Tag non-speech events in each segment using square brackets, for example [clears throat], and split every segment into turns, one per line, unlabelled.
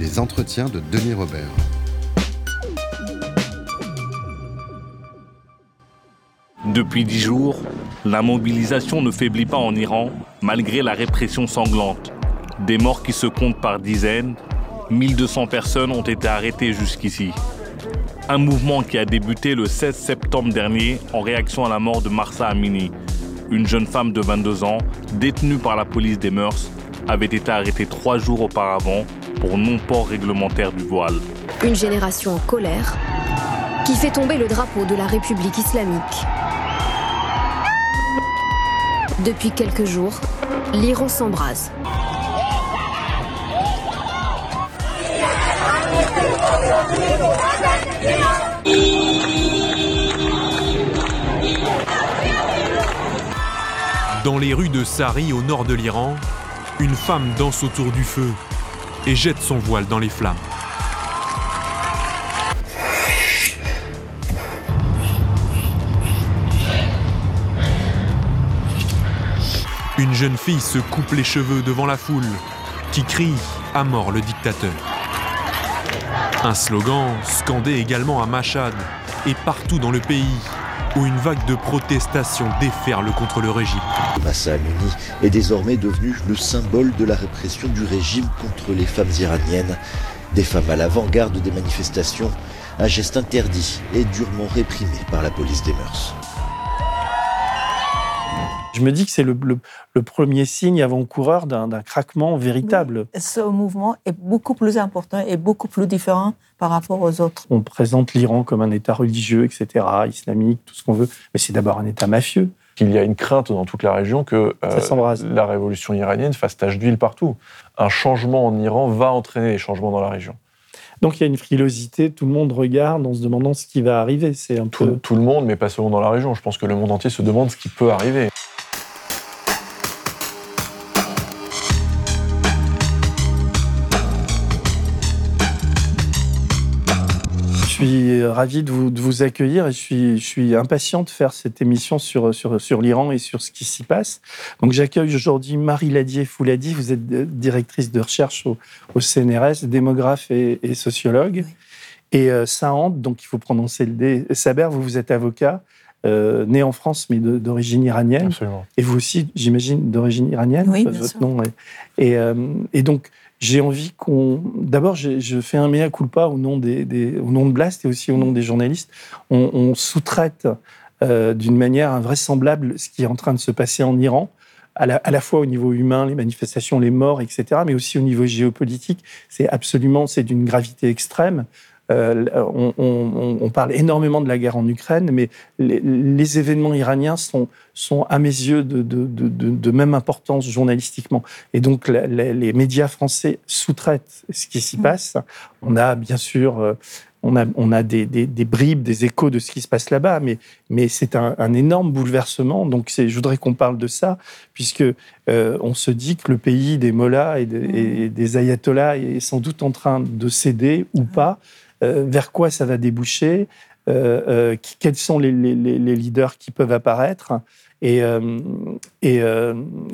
Les entretiens de Denis Robert.
Depuis dix jours, la mobilisation ne faiblit pas en Iran, malgré la répression sanglante. Des morts qui se comptent par dizaines, 1200 personnes ont été arrêtées jusqu'ici. Un mouvement qui a débuté le 16 septembre dernier en réaction à la mort de Marsa Amini, une jeune femme de 22 ans détenue par la police des mœurs, avait été arrêtée trois jours auparavant pour non-port réglementaire du voile.
Une génération en colère qui fait tomber le drapeau de la République islamique. Depuis quelques jours, l'Iran s'embrase.
Dans les rues de Sari, au nord de l'Iran, une femme danse autour du feu et jette son voile dans les flammes. Une jeune fille se coupe les cheveux devant la foule qui crie à mort le dictateur. Un slogan scandé également à Machad et partout dans le pays où une vague de protestations déferle contre le régime.
Massa Amini est désormais devenu le symbole de la répression du régime contre les femmes iraniennes. Des femmes à l'avant-garde des manifestations, un geste interdit et durement réprimé par la police des mœurs.
Je me dis que c'est le, premier signe avant-coureur d'un craquement véritable.
Ce mouvement est beaucoup plus important et beaucoup plus différent par rapport aux autres.
On présente l'Iran comme un État religieux, etc., islamique, tout ce qu'on veut, mais c'est d'abord un État mafieux.
Il y a une crainte dans toute la région que
euh,
la révolution iranienne fasse tache d'huile partout. Un changement en Iran va entraîner des changements dans la région.
Donc il y a une frilosité, tout le monde regarde en se demandant ce qui va arriver. C'est un
tout, tout le monde, mais pas seulement dans la région. Je pense que le monde entier se demande ce qui peut arriver.
Suis ravi de vous, accueillir et je suis, je suis, impatient de faire cette émission sur, sur, sur l'Iran et sur ce qui s'y passe. Donc j'accueille aujourd'hui Marie Ladier-Fouladi, vous êtes directrice de recherche au, CNRS, démographe et, sociologue. Et euh, donc il faut prononcer le D. Saber, vous, vous êtes avocat, euh, né en France mais d'origine iranienne.
Absolument.
Et vous aussi, j'imagine, d'origine iranienne.
Oui, bien votre Nom
et, euh, et donc, j'ai envie qu'on. D'abord, je fais un mea culpa au nom, des, au nom de Blast et aussi au nom des journalistes. On, sous-traite euh, d'une manière invraisemblable ce qui est en train de se passer en Iran, à la, à la, fois au niveau humain, les manifestations, les morts, etc., mais aussi au niveau géopolitique. C'est absolument, c'est d'une gravité extrême. Euh, on, parle énormément de la guerre en Ukraine, mais les, événements iraniens sont, sont, à mes yeux, de, même importance journalistiquement. Et donc, les médias français sous-traitent ce qui s'y mm. passe. On a bien sûr euh, on a, on a des, bribes, des échos de ce qui se passe là-bas, mais, mais c'est un, énorme bouleversement. Donc, je voudrais qu'on parle de ça, puisque euh, on se dit que le pays des mollahs et, et, des ayatollahs est sans doute en train de céder ou pas. Euh, vers quoi ça va déboucher, euh, euh, quels sont les, leaders qui peuvent apparaître? Et, et,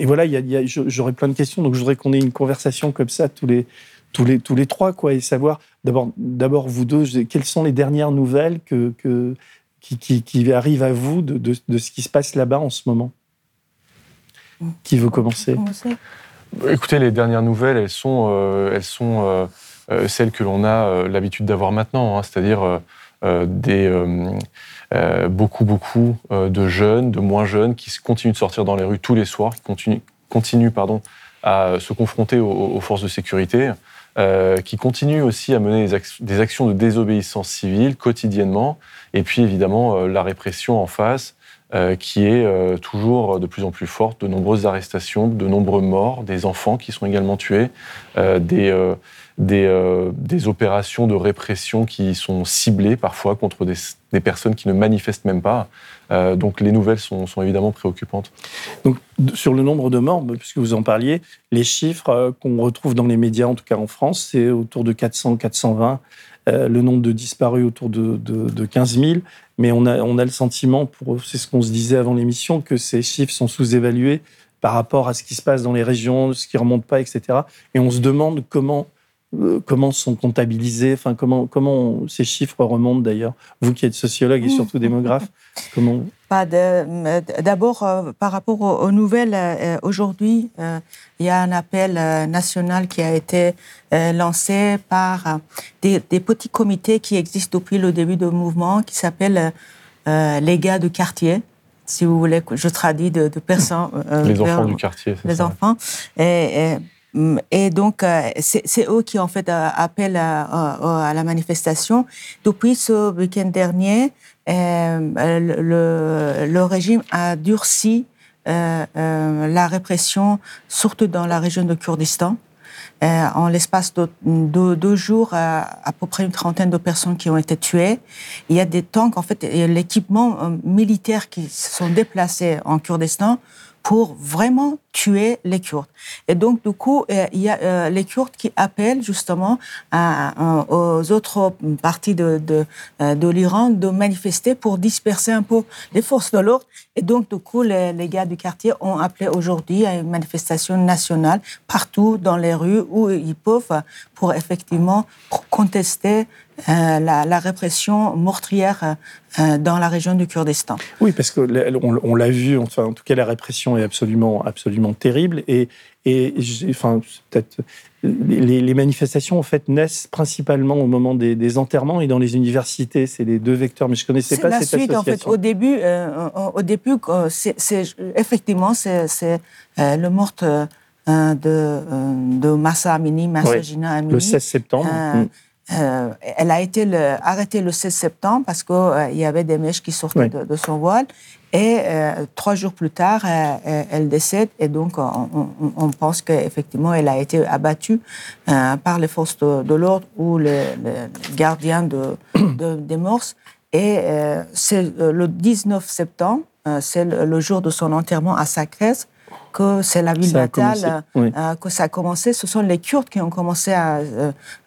voilà, j'aurais plein de questions, donc je voudrais qu'on ait une conversation comme ça tous les, tous les, tous les trois, quoi, et savoir, d'abord, d'abord vous deux, quelles sont les dernières nouvelles que, que, qui, qui, arrivent à vous de, de, ce qui se passe là-bas en ce moment? Qui veut commencer?
Écoutez, les dernières nouvelles, elles sont, elles sont euh, celle que l'on a euh, l'habitude d'avoir maintenant, hein, c'est-à-dire euh, beaucoup, beaucoup de jeunes, de moins jeunes, qui continuent de sortir dans les rues tous les soirs, qui continuent, continuent pardon, à se confronter aux, forces de sécurité, qui continuent aussi à mener des, actions de désobéissance civile quotidiennement, et puis évidemment la répression en face, euh, qui est euh, toujours de plus en plus forte, de nombreuses arrestations, de nombreux morts, des enfants qui sont également tués, euh, des, des, opérations de répression qui sont ciblées parfois contre des, des personnes qui ne manifestent même pas. donc les nouvelles sont, sont, évidemment préoccupantes.
Donc sur le nombre de morts, puisque vous en parliez, les chiffres qu'on retrouve dans les médias, en tout cas en France, c'est autour de 400-420. le nombre de disparus autour de, de 15 000 mais on a, on a le sentiment, c'est ce qu'on se disait avant l'émission, que ces chiffres sont sous-évalués par rapport à ce qui se passe dans les régions, ce qui ne remonte pas, etc. Et on se demande comment, comment sont comptabilisés, enfin, comment, comment ces chiffres remontent d'ailleurs. Vous qui êtes sociologue et surtout démographe, comment
D'abord, euh, par rapport aux, nouvelles, euh, aujourd'hui, euh, il y a un appel national qui a été lancé par des, petits comités qui existent depuis le début du mouvement, qui s'appellent les gars de quartier si vous voulez je traduis de, personnes.
les enfants du quartier,
Les enfants. Et, et, donc, c'est eux qui, en fait, appellent à, la manifestation. Depuis ce week-end dernier, euh, le, régime a durci euh, euh, la répression, surtout dans la région de Kurdistan. en l'espace de, deux jours, à peu près une trentaine de personnes qui ont été tuées. Il y a des tanks, en fait, l'équipement militaire qui se sont déplacés en Kurdistan pour vraiment tuer les Kurdes. Et donc, du coup, euh, il y a euh, les Kurdes qui appellent justement aux autres parties de, de, euh, de l'Iran de manifester pour disperser un peu les forces de l'ordre. Et donc, du coup, les, les, gars du quartier ont appelé aujourd'hui à une manifestation nationale partout dans les rues où ils peuvent pour effectivement contester euh, la, répression meurtrière euh, dans la région du Kurdistan.
Oui, parce qu'on on, l'a vu, enfin, en tout cas, la répression est absolument, absolument terrible. Et, et enfin, peut-être les, les, manifestations en fait naissent principalement au moment des, des enterrements et dans les universités. C'est les deux vecteurs, mais je connaissais pas
la
cette
suite,
association.
En fait, au début, euh, au début, c'est, effectivement, c'est, le meurtre de, de Massa Amini, Massa Gina Amini.
Le 16 septembre. Mm.
Euh, elle a été le, arrêtée le 16 septembre parce qu'il euh, y avait des mèches qui sortaient de, de, son voile. Et euh, trois jours plus tard, euh, elle décède. Et donc, on, on, on pense qu'effectivement, elle a été abattue par les forces de, de l'ordre ou les, les, gardiens de, de des morses. Et c'est le 19 septembre, c'est le, le, jour de son enterrement à Sacrès que c'est la ville natale, euh, que ça a commencé. Ce sont les Kurdes qui ont commencé à,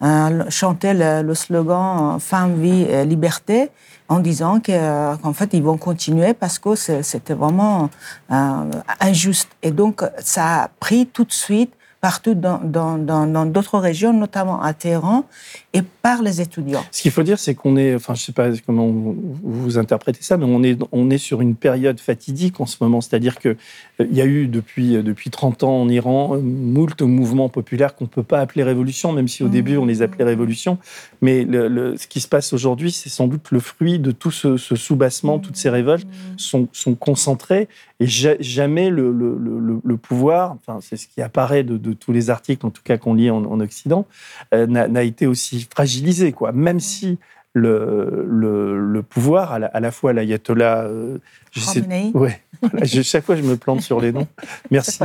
euh, chanter le, slogan euh, Femme, vie, liberté en disant qu'en fait, ils vont continuer parce que c'était vraiment injuste. Et donc, ça a pris tout de suite partout dans, dans, dans, d'autres régions, notamment à Téhéran, et par les étudiants.
Ce qu'il faut dire, c'est qu'on est, enfin, je ne sais pas comment vous, interprétez ça, mais on est, on est sur une période fatidique en ce moment. C'est-à-dire qu'il euh, il y a eu depuis, euh, depuis 30 ans en Iran euh, moult mouvements populaires qu'on ne peut pas appeler révolution, même si au début on les appelait mmh. révolution. Mais le, ce qui se passe aujourd'hui, c'est sans doute le fruit de tout ce, ce soubassement, toutes ces révoltes mmh. sont, sont concentrées et jamais le, pouvoir, enfin, c'est ce qui apparaît de, de, tous les articles, en tout cas qu'on lit en, en Occident, euh, n'a été aussi fragilisé. Quoi. Même si le, le, pouvoir, à la, à la fois l'ayatollah. Euh, [laughs] ouais, je, chaque fois je me plante sur les noms. [laughs] Merci.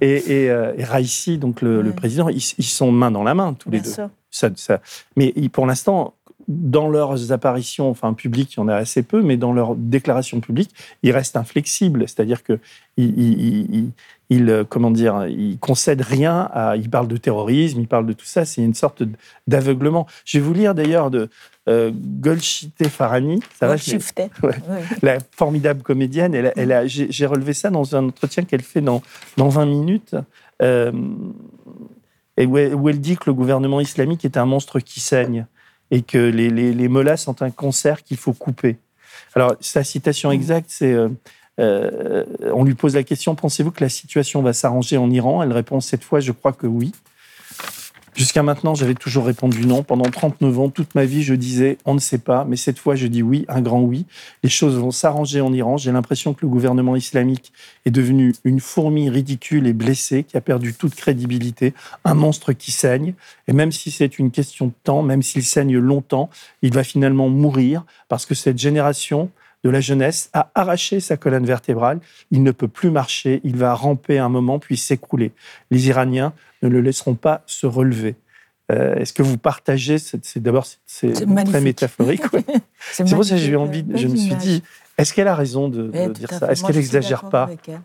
Et, et, euh, et, Raisi, donc le, le président, ils, ils, sont main dans la main tous les deux. Ça, ça, mais pour l'instant, dans leurs apparitions, enfin publiques, il y en a assez peu, mais dans leurs déclarations publiques, ils restent inflexibles. C'est-à-dire que ils, ils, comment dire, ils concèdent rien. À, ils parlent de terrorisme, ils parlent de tout ça. C'est une sorte d'aveuglement. Je vais vous lire d'ailleurs de euh, Golshite Farani.
Ça
va, [laughs]
ouais,
La formidable comédienne. Elle, elle a, j'ai relevé ça dans un entretien qu'elle fait dans, dans 20 minutes. Euh, et où elle, dit que le gouvernement islamique est un monstre qui saigne et que les, les, les molas sont un concert qu'il faut couper. Alors, sa citation exacte, c'est euh, euh, on lui pose la question pensez-vous que la situation va s'arranger en Iran? Elle répond cette fois, je crois que oui. Jusqu'à maintenant, j'avais toujours répondu non. Pendant 39 ans, toute ma vie, je disais on ne sait pas, mais cette fois, je dis oui, un grand oui. Les choses vont s'arranger en Iran. J'ai l'impression que le gouvernement islamique est devenu une fourmi ridicule et blessée qui a perdu toute crédibilité, un monstre qui saigne. Et même si c'est une question de temps, même s'il saigne longtemps, il va finalement mourir parce que cette génération de la jeunesse a arraché sa colonne vertébrale. Il ne peut plus marcher. Il va ramper un moment puis s'écrouler. Les Iraniens ne le laisseront pas se relever. Euh, Est-ce que vous partagez C'est d'abord c'est très métaphorique. ouais. [laughs] C'est pour ça que j'ai eu envie. Je me suis dit, est-ce qu'elle a raison de, dire ça? Est-ce qu'elle
je suis
exagère
d'accord
pas?
elle.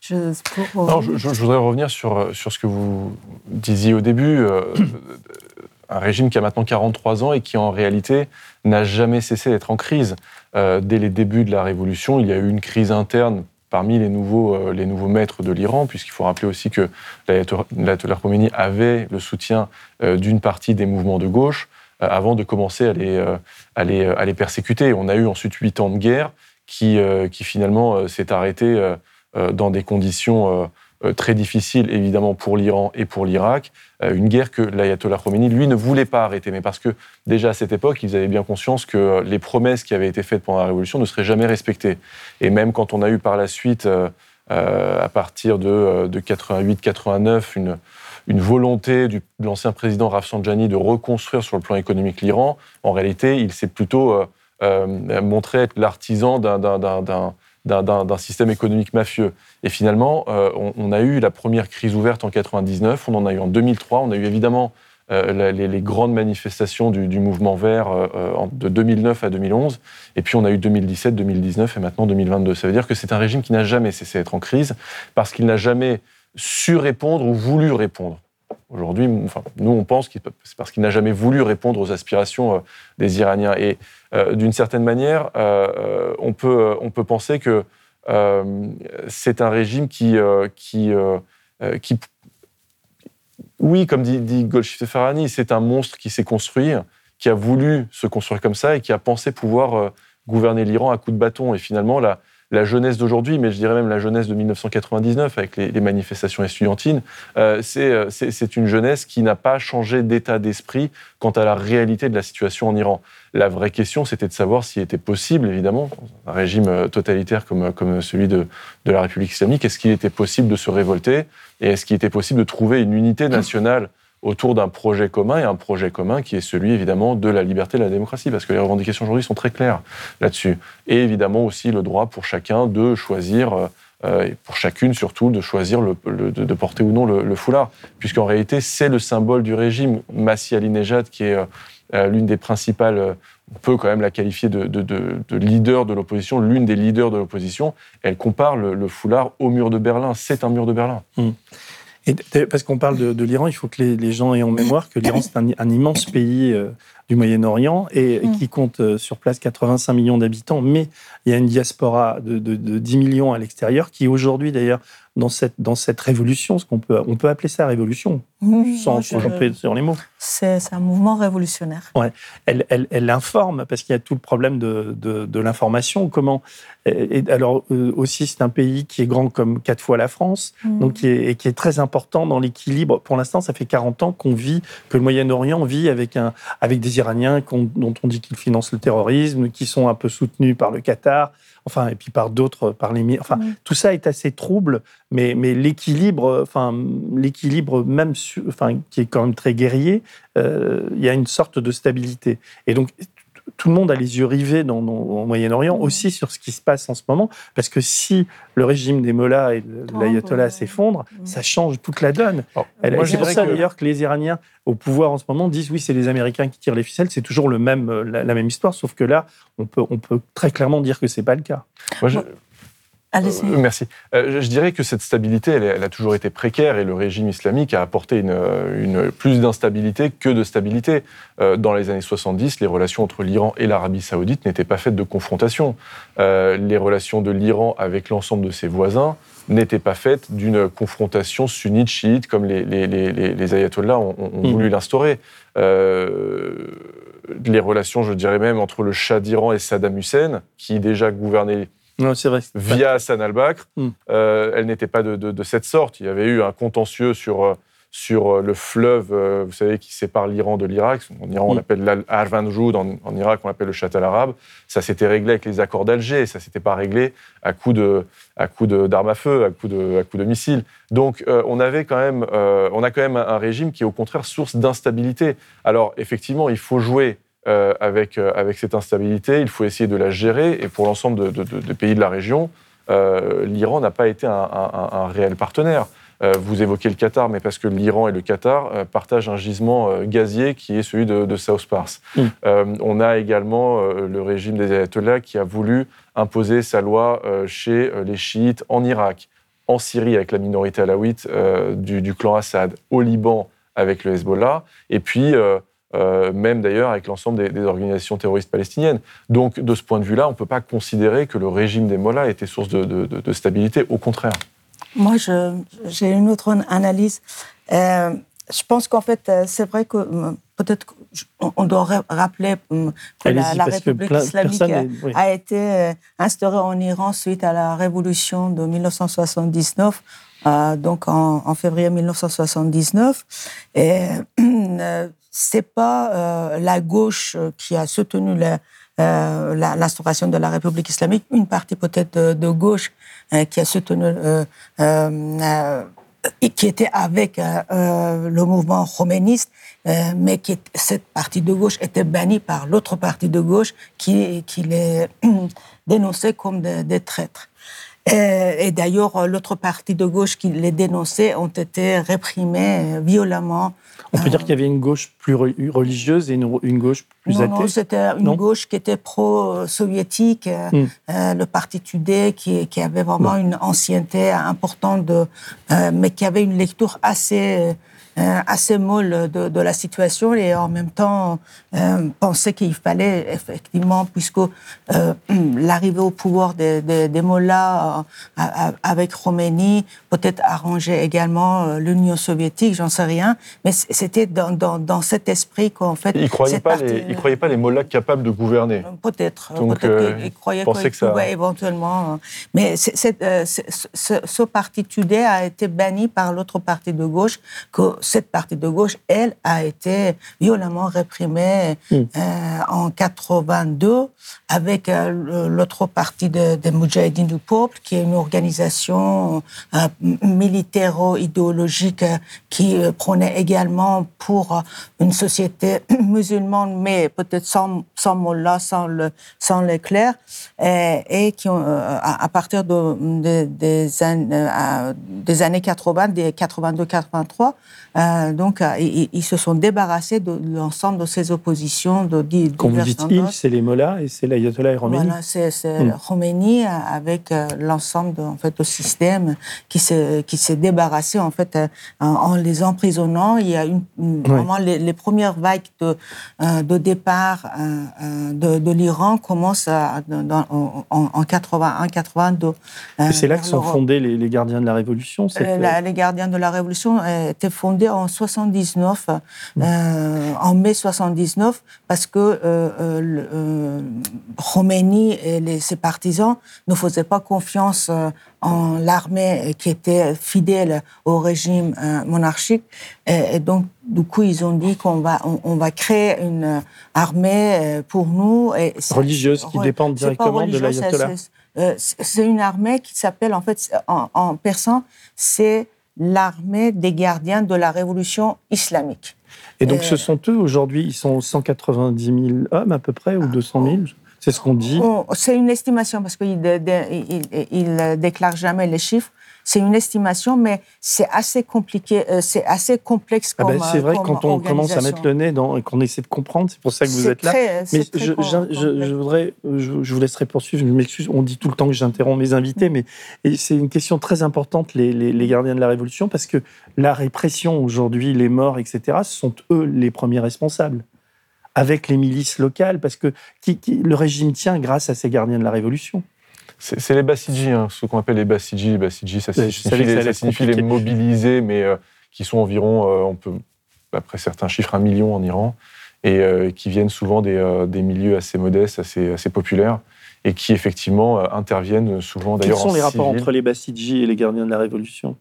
Je, pour-
Non, je, je- je voudrais revenir sur, sur ce que vous disiez au début. euh, [coughs] un régime qui a maintenant 43 ans et qui, en réalité, n'a jamais cessé d'être en crise. Euh, dès les débuts de la Révolution, il y a eu une crise interne parmi les nouveaux, euh, les nouveaux maîtres de l'Iran, puisqu'il faut rappeler aussi que l'Ayatollah Khomeini avait le soutien euh, d'une partie des mouvements de gauche euh, avant de commencer à les, à, les, à les persécuter. On a eu ensuite huit ans de guerre qui, qui finalement s'est arrêtée dans des conditions très difficiles, évidemment, pour l'Iran et pour l'Irak. Euh, une guerre que l'Ayatollah Khomeini, lui, ne voulait pas arrêter. Mais parce que, déjà à cette époque, ils avaient bien conscience que euh, les promesses qui avaient été faites pendant la Révolution ne seraient jamais respectées. Et même quand on a eu par la suite, euh, euh, à partir de, euh, de 88-89, une, une volonté de l'ancien président Rafsanjani de reconstruire sur le plan économique l'Iran, en réalité, il s'est plutôt euh, euh, montré être l'artisan d'un système économique mafieux. Et finalement, euh, on, a eu la première crise ouverte en 99, on en a eu en 2003, on a eu évidemment euh, les, grandes manifestations du, mouvement vert euh, de 2009 à 2011, et puis on a eu 2017, 2019 et maintenant 2022. Ça veut dire que c'est un régime qui n'a jamais cessé d'être en crise, parce qu'il n'a jamais su répondre ou voulu répondre. Aujourd'hui, enfin, nous, on pense que c'est parce qu'il n'a jamais voulu répondre aux aspirations des Iraniens. Et d'une certaine manière, on, peut, on peut penser que c'est un régime qui, euh, euh, euh, qui oui, comme dit, dit c'est un monstre qui s'est construit, qui a voulu se construire comme ça et qui a pensé pouvoir euh, gouverner l'Iran à coups de bâton. Et finalement, la, la jeunesse d'aujourd'hui, mais je dirais même la jeunesse de 1999 avec les, manifestations estudiantines, euh, c'est euh, c'est- une jeunesse qui n'a pas changé d'état d'esprit quant à la réalité de la situation en Iran. La vraie question, c'était de savoir s'il était possible, évidemment, un régime euh, totalitaire comme, comme celui de, de la République islamique, est-ce qu'il était possible de se révolter et est-ce qu'il était possible de trouver une unité nationale autour d'un projet commun et un projet commun qui est celui évidemment de la liberté et de la démocratie parce que les revendications aujourd'hui sont très claires là-dessus et évidemment aussi le droit pour chacun de choisir euh, euh, et pour chacune surtout de choisir de, porter ou non le, le foulard puisqu'en réalité c'est le symbole du régime Massi Alinejad qui est euh, l'une des principales on peut quand même la qualifier de, de- de- de leader de l'opposition, l'une des leaders de l'opposition. Elle compare le, le foulard au mur de Berlin. C'est un mur de Berlin.
Et parce qu'on parle de, de l'Iran, il faut que les, les gens aient en mémoire que l'Iran, c'est un, un immense pays euh, du Moyen-Orient et
Mm.
qui compte euh, sur place 85 millions d'habitants, mais il y a une diaspora de, de- de 10 millions à l'extérieur qui aujourd'hui, d'ailleurs, dans cette, dans cette révolution, ce qu'on peut, on peut appeler ça révolution, sans sans
je-
sur les mots.
C'est un mouvement révolutionnaire.
elle, elle, elle informe parce qu'il y a tout le problème de, de, de l'information. Comment et, et alors euh, aussi c'est un pays qui est grand comme quatre fois la France,
Mm.
donc qui est, et qui est très important dans l'équilibre. Pour l'instant, ça fait 40 ans qu'on vit, que le Moyen-Orient vit avec un avec des Iraniens dont on dit qu'ils financent le terrorisme, qui sont un peu soutenus par le Qatar, enfin et puis par d'autres, par les enfin
Mm.
tout ça est assez trouble, mais mais l'équilibre, enfin l'équilibre même, enfin qui est quand même très guerrier, euh, il y a une sorte de stabilité. Et donc, tout le monde a les yeux rivés dans, dans- au Moyen-Orient
Mhm.
aussi sur ce qui se passe en ce moment, parce que si le régime des mollahs et de l'ayatollah s'effondre,
Mhm.
ça change toute la donne.
Moi,
C'est
je
pour ça
que-
d'ailleurs que les Iraniens au pouvoir en ce moment disent oui, c'est les Américains qui tirent les ficelles, c'est toujours le même, euh, la, la même histoire, sauf que là, on peut, on peut très clairement dire que c'est pas le cas.
Moi, je-
Allez-y.
Euh, merci. Euh, je- dirais que cette stabilité, elle, a toujours été précaire et le régime islamique a apporté une, euh, une- plus d'instabilité que de stabilité. Euh, dans les années 70, les relations entre l'Iran et l'Arabie saoudite n'étaient pas faites de confrontation. Les relations de l'Iran avec l'ensemble de ses voisins n'étaient pas faites d'une confrontation sunnite-chiite comme les, les, les, les- les ayatollahs ont,
Mhm.
voulu l'instaurer. Les relations, je dirais même, entre le Shah d'Iran et Saddam Hussein, qui déjà gouvernait
Non, c'est vrai. c'est pas-
via Hassan al-Bakr,
Mm.
euh, elle n'était pas de, de- de cette sorte. Il y avait eu un contentieux sur, euh, sur euh, le fleuve, vous savez, qui sépare l'Iran de l'Irak. En Iran, on l'appelle l'Arvanjoud, en, en Irak, on l'appelle le Châtel arabe. Ça s'était réglé avec les accords d'Alger, ça s'était pas réglé à coup de à coup d'armes à feu, à coup de, à coup de missiles. Donc, euh, on avait quand même, euh, on a quand même un, un régime qui est au contraire source d'instabilité. Alors, effectivement, il faut jouer avec, avec cette instabilité, il faut essayer de la gérer. Et pour l'ensemble des pays de la région, l'Iran n'a pas été un réel partenaire. Euh, vous évoquez le Qatar, mais parce que l'Iran et le Qatar euh, partagent un gisement euh, gazier qui est celui de, South Pars. Mm. on a également le régime des ayatollahs qui a voulu imposer sa loi chez les chiites en Irak, en Syrie avec la minorité alawite du, clan Assad, au Liban avec le Hezbollah, et puis même d'ailleurs avec l'ensemble des, organisations terroristes palestiniennes. Donc de ce point de vue-là, on ne peut pas considérer que le régime des Mollahs était source de stabilité, au contraire.
Moi, j'ai une autre analyse. Euh, je pense qu'en fait, euh, c'est vrai que euh, peut-être on doit rappeler que la, République islamique a, été instaurée en Iran suite à la révolution de 1979. donc en, février 1979. Et [clears throat] c'est pas la gauche qui a soutenu l'instauration de la République islamique, une partie peut-être de gauche euh, qui a soutenu, euh, euh, qui était avec le mouvement roméniste, mais qui, cette partie de gauche était bannie par l'autre partie de gauche qui, qui les [clears throat] dénonçait comme des, traîtres. Et, d'ailleurs, l'autre partie de gauche qui les dénonçait ont été réprimés violemment.
On peut dire qu'il y avait une gauche plus religieuse et une, gauche plus
non,
athée.
Non, c'était une gauche qui était pro-soviétique, euh, hmm. euh, le parti Tudé, qui, avait vraiment une ancienneté importante, de, euh, mais qui avait une lecture assez euh, assez molle de, la situation et en même temps euh, penser qu'il fallait effectivement, puisque euh, [clears throat] l'arrivée au pouvoir des, des Mollahs avec Khomeini peut-être arranger également l'Union soviétique, j'en sais rien, mais c'était dans, dans, cet esprit qu'en fait...
Ils ne croyaient, pas les, croyaient pas les Mollahs capables de gouverner.
Peut-être. Peut-être qu'ils croyaient qu'ils pouvaient éventuellement... Mais ce, ce parti Tudé a été banni par l'autre parti de gauche que cette partie de gauche, elle, a été violemment réprimée hmm. euh, en 82 avec euh, l'autre partie de, des Moudjahidines du peuple, qui est une organisation euh, militairo-idéologique qui prenait également pour une société [coughs] musulmane, mais peut-être sans, sans Mollah, sans, le, sans l'éclair, et, et qui, ont, à, partir de, des, des années 80, des 82-83, donc, euh, ils, se sont débarrassés de, l'ensemble de ces oppositions. De, de
Quand vous dites ils, c'est les Mollahs et c'est l'ayatollah et Khomeini
Voilà, c'est hmm. Khomeini euh, avec euh, l'ensemble en fait, système qui s'est, qui s'est débarrassé en, fait, en, les emprisonnant. Il y a une, vraiment les, premières vagues de, de départ de, l'Iran commencent en, en 81-82.
Et c'est là que sont fondés les, les, gardiens de la Révolution
Les gardiens de la Révolution étaient fondés en 79, euh, en mai 79, parce que euh, euh, euh Khomeini et les, ses partisans ne faisaient pas confiance en l'armée qui était fidèle au régime monarchique. Et, donc, du coup, ils ont dit qu'on va, on, va créer une armée pour nous. Et
religieuse, qui dépend directement de l'ayatollah.
C'est une armée qui s'appelle, en fait, en, en persan, c'est l'armée des gardiens de la révolution islamique.
Et donc, ce euh, sont eux aujourd'hui, ils sont 190 000 hommes à peu près, ou 200 000 C'est ce qu'on dit.
C'est une estimation, parce qu'ils ne déclarent jamais les chiffres c'est une estimation, mais c'est assez compliqué, euh, c'est assez complexe
ah ben, C'est vrai que quand on commence à mettre le nez dans, et qu'on essaie de comprendre, c'est pour ça que vous êtes là. mais je, je, voudrais, je, vous laisserai poursuivre, je m'excuse, on dit tout le temps que j'interromps mes invités, mais c'est une question très importante, les, les, gardiens de la Révolution, parce que la répression aujourd'hui, les morts, etc., ce sont eux les premiers responsables avec les milices locales, parce que qui, le régime tient grâce à ces gardiens de la Révolution.
C'est les Bassidji, hein, ce qu'on appelle les Bassidji. Les Bassidji, ça, signifie, les, mobilisés, mais euh, qui sont environ, euh, on peut, après certains chiffres, un million en Iran, et euh, qui viennent souvent des, milieux assez modestes, assez, assez populaires, et qui effectivement interviennent souvent d'ailleurs.
Quels sont les rapports entre les Bassidji et les gardiens de la Révolution?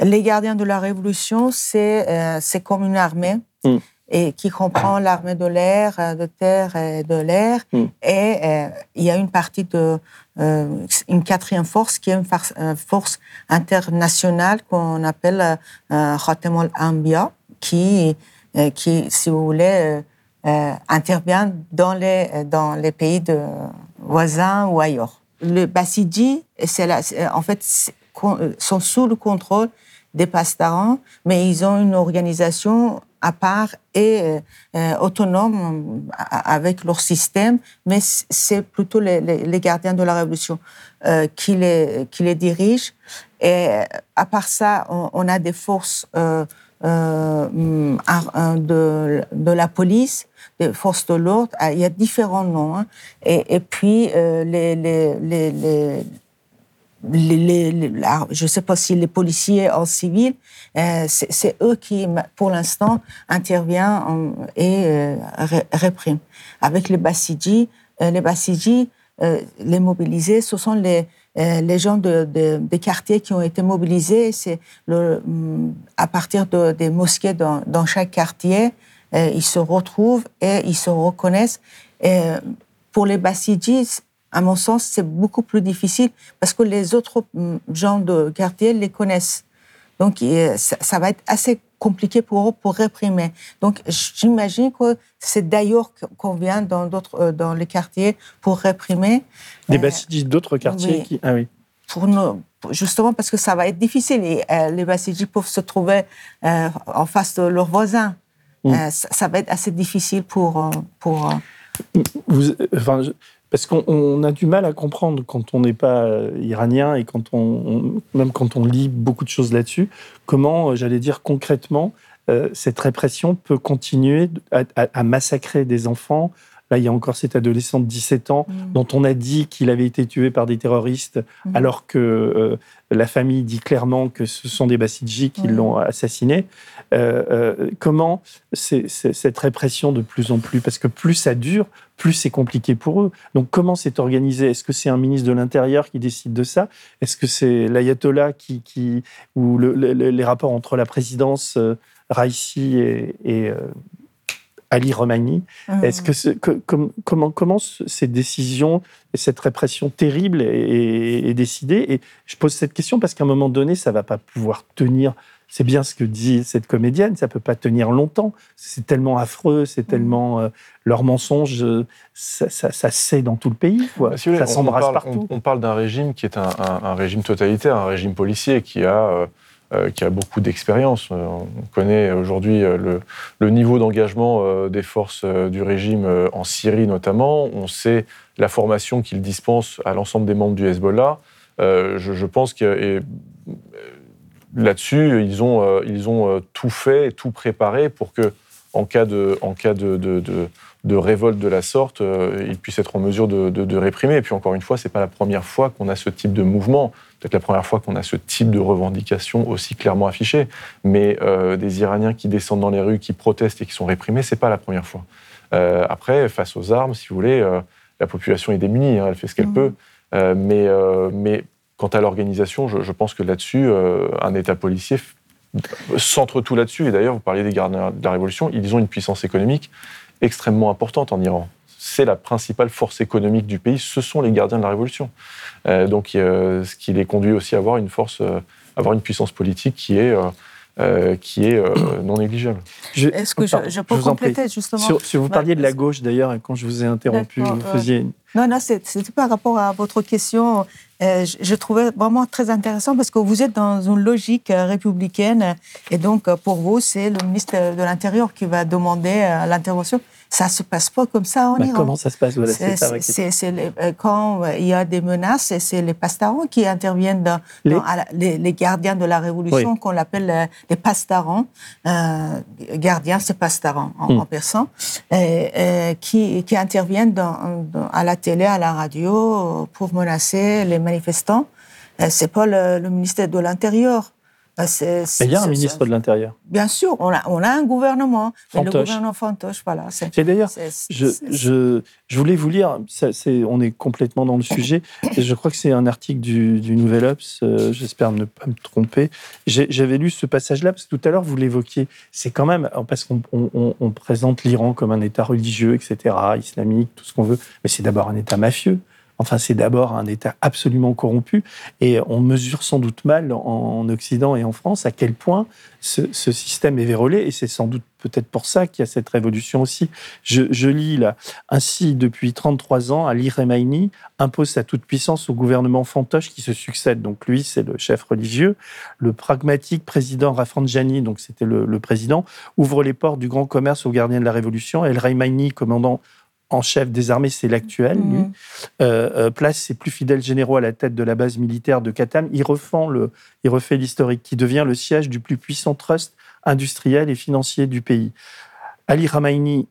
Les gardiens de la Révolution, c'est comme une armée. Hmm et qui comprend l'armée de l'air, euh, de terre et de l'air. Hmm. Et euh, il y a une partie de euh, une quatrième force qui est une force internationale qu'on appelle euh, al-Anbiya, qui, qui, si vous voulez, intervient dans les, dans les pays de, voisins ou ailleurs. Le Basidi, en fait, sont sous le contrôle des pastarans, mais ils ont une organisation à part et euh, autonome avec leur système, mais c'est plutôt les, les, gardiens de la révolution euh, qui, les, qui les dirigent. Et à part ça, on, a des forces euh, de, de, la police, des forces de l'ordre. Ah, il y a différents noms. Hein. Et, et, puis je ne sais pas si les policiers en civil, euh, c'est eux qui, pour l'instant, interviennent et euh, répriment. Avec les Bassidji, euh, les Bassidji, les mobilisés, ce sont les, gens de, des quartiers qui ont été mobilisés. C'est mm, à partir de, des mosquées dans, chaque quartier, ils se retrouvent et ils se reconnaissent. Pour les Bassidji, à mon sens, c'est beaucoup plus difficile parce que les autres mm, gens de quartier les connaissent. Donc, ça va être assez compliqué pour eux pour réprimer. Donc, j'imagine que c'est d'ailleurs qu'on vient dans d'autres, euh, dans les quartiers pour réprimer.
Des euh, bassidis d'autres quartiers qui. Ah oui.
Pour nous, justement parce que ça va être difficile. Et, euh, les bassidis peuvent se trouver en face de leurs voisins. Mm. Ça, va être assez difficile pour. pour
Vous, enfin, parce qu'on a du mal à comprendre quand on n'est pas euh, iranien et quand on, même quand on lit beaucoup de choses là-dessus, comment, euh, j'allais dire concrètement, euh, cette répression peut continuer à, massacrer des enfants. Là, il y a encore cet adolescent de 17 ans mmh. dont on a dit qu'il avait été tué par des terroristes, mmh. alors que la famille dit clairement que ce sont des Bassidji qui l'ont assassiné. Euh, euh, comment c'est, cette répression de plus en plus, parce que plus ça dure, plus c'est compliqué pour eux. Donc comment c'est organisé? Est-ce que c'est un ministre de l'Intérieur qui décide de ça? Est-ce que c'est l'ayatollah qui, qui ou les rapports entre la présidence euh, Raisi et, et Ali Romani. Mmh. Est-ce que, comment, comment ces décisions et cette répression terrible est, est, décidée? Et je pose cette question parce qu'à un moment donné, ça va pas pouvoir tenir c'est bien ce que dit cette comédienne, ça peut pas tenir longtemps. C'est tellement affreux, c'est mm. tellement euh, leur mensonge, euh, ça, ça, sait dans tout le pays, quoi. ça s'embrasse partout.
On, parle d'un régime qui est un, régime totalitaire, un régime policier qui a euh, qui a beaucoup d'expérience. On connaît aujourd'hui le, le, niveau d'engagement des forces du régime en Syrie notamment. On sait la formation qu'il dispense à l'ensemble des membres du Hezbollah. Je, pense que là-dessus, ils ont, euh, ils ont euh, tout fait, tout préparé pour que, en cas de, en cas de, révolte de la sorte, euh, ils puissent être en mesure de, réprimer. Et puis encore une fois, c'est pas la première fois qu'on a ce type de mouvement. Peut-être la première fois qu'on a ce type de revendication aussi clairement affichée. Mais des Iraniens qui descendent dans les rues, qui protestent et qui sont réprimés, c'est pas la première fois. après, face aux armes, si vous voulez, la population est démunie. Hein, elle fait ce qu'elle mmh. peut. mais, mais Quant à l'organisation, je, pense que là-dessus, euh, un État policier centre tout là-dessus. Et d'ailleurs, vous parliez des gardiens de la Révolution, ils ont une puissance économique extrêmement importante en Iran. C'est la principale force économique du pays, ce sont les gardiens de la Révolution. Euh, donc, ce qui les conduit aussi à avoir une force, euh, avoir une puissance politique qui est qui est [coughs] non négligeable.
Est-ce que je, peux compléter justement
Si vous parliez de la gauche d'ailleurs, quand je vous ai interrompu, vous faisiez.
Non, non, c'était par rapport à votre question euh, je trouvais vraiment très intéressant parce que vous êtes dans une logique euh, républicaine et donc euh, pour vous, c'est le ministre de l'Intérieur qui va demander l'intervention. Ça se passe pas comme ça en
bah, Iran. Comment ça se passe
C'est quand il y a des menaces, c'est les pastarons qui interviennent dans, les... les, gardiens de la révolution qu'on appelle les pastarons. gardiens, c'est pastarons en, hmm. persan, qui, qui interviennent dans, à la télé, à la radio pour menacer les manifestants, euh, c'est pas le, ministère de l'Intérieur.
Euh, il y a un ministre de l'Intérieur.
Bien sûr, on a, on a un gouvernement. Mais le gouvernement fantoche, voilà.
C'est d'ailleurs, je, je, je, voulais vous lire, on est complètement dans le sujet, et je crois que c'est un article du, du Nouvel Obs, euh, j'espère ne pas me tromper. J'avais lu ce passage-là, parce que tout à l'heure, vous l'évoquiez. C'est quand même, parce qu'on on, présente l'Iran comme un État religieux, etc., islamique, tout ce qu'on veut, mais c'est d'abord un État mafieux. Enfin, c'est d'abord un État absolument corrompu et on mesure sans doute mal en Occident et en France à quel point ce, système est vérolé et c'est sans doute peut-être pour ça qu'il y a cette révolution aussi. Je, lis là, ainsi depuis 33 ans, Ali Remaini impose sa toute-puissance au gouvernement fantoche qui se succède. Donc lui, c'est le chef religieux. Le pragmatique président Rafsanjani, donc c'était le, président, ouvre les portes du grand commerce aux gardiens de la révolution. El Remaini, commandant en chef des armées, c'est l'actuel, lui, mhm. euh, euh, place ses plus fidèles généraux à la tête de la base militaire de Katam. Il, le, il refait l'historique, qui devient le siège du plus puissant trust industriel et financier du pays. Ali Ramaini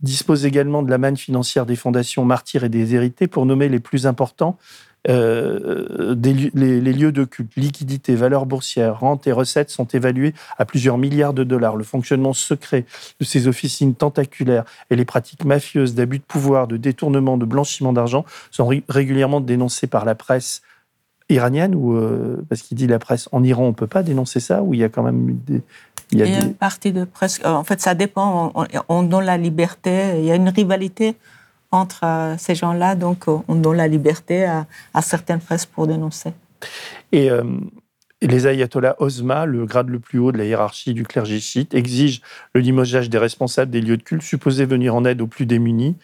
dispose également de la manne financière des fondations martyrs et des hérités pour nommer les plus importants euh, les, lieux de culte, liquidités, valeurs boursières, rentes et recettes sont évalués à plusieurs milliards de dollars. Le fonctionnement secret de ces officines tentaculaires et les pratiques mafieuses d'abus de pouvoir, de détournement, de blanchiment d'argent sont régulièrement dénoncées par la presse iranienne ou euh, parce qu'il dit la presse en Iran on peut pas dénoncer ça ou il y a quand même des
il y a, une partie de presse en fait ça dépend on, on donne la liberté il y a une rivalité entre euh, ces gens-là. Donc, euh, on donne la liberté à, certaines presses pour dénoncer.
Et, euh, les ayatollahs Osma, le grade le plus haut de la hiérarchie du clergé chiite, exigent le limogeage des responsables des lieux de culte supposés venir en aide aux plus démunis.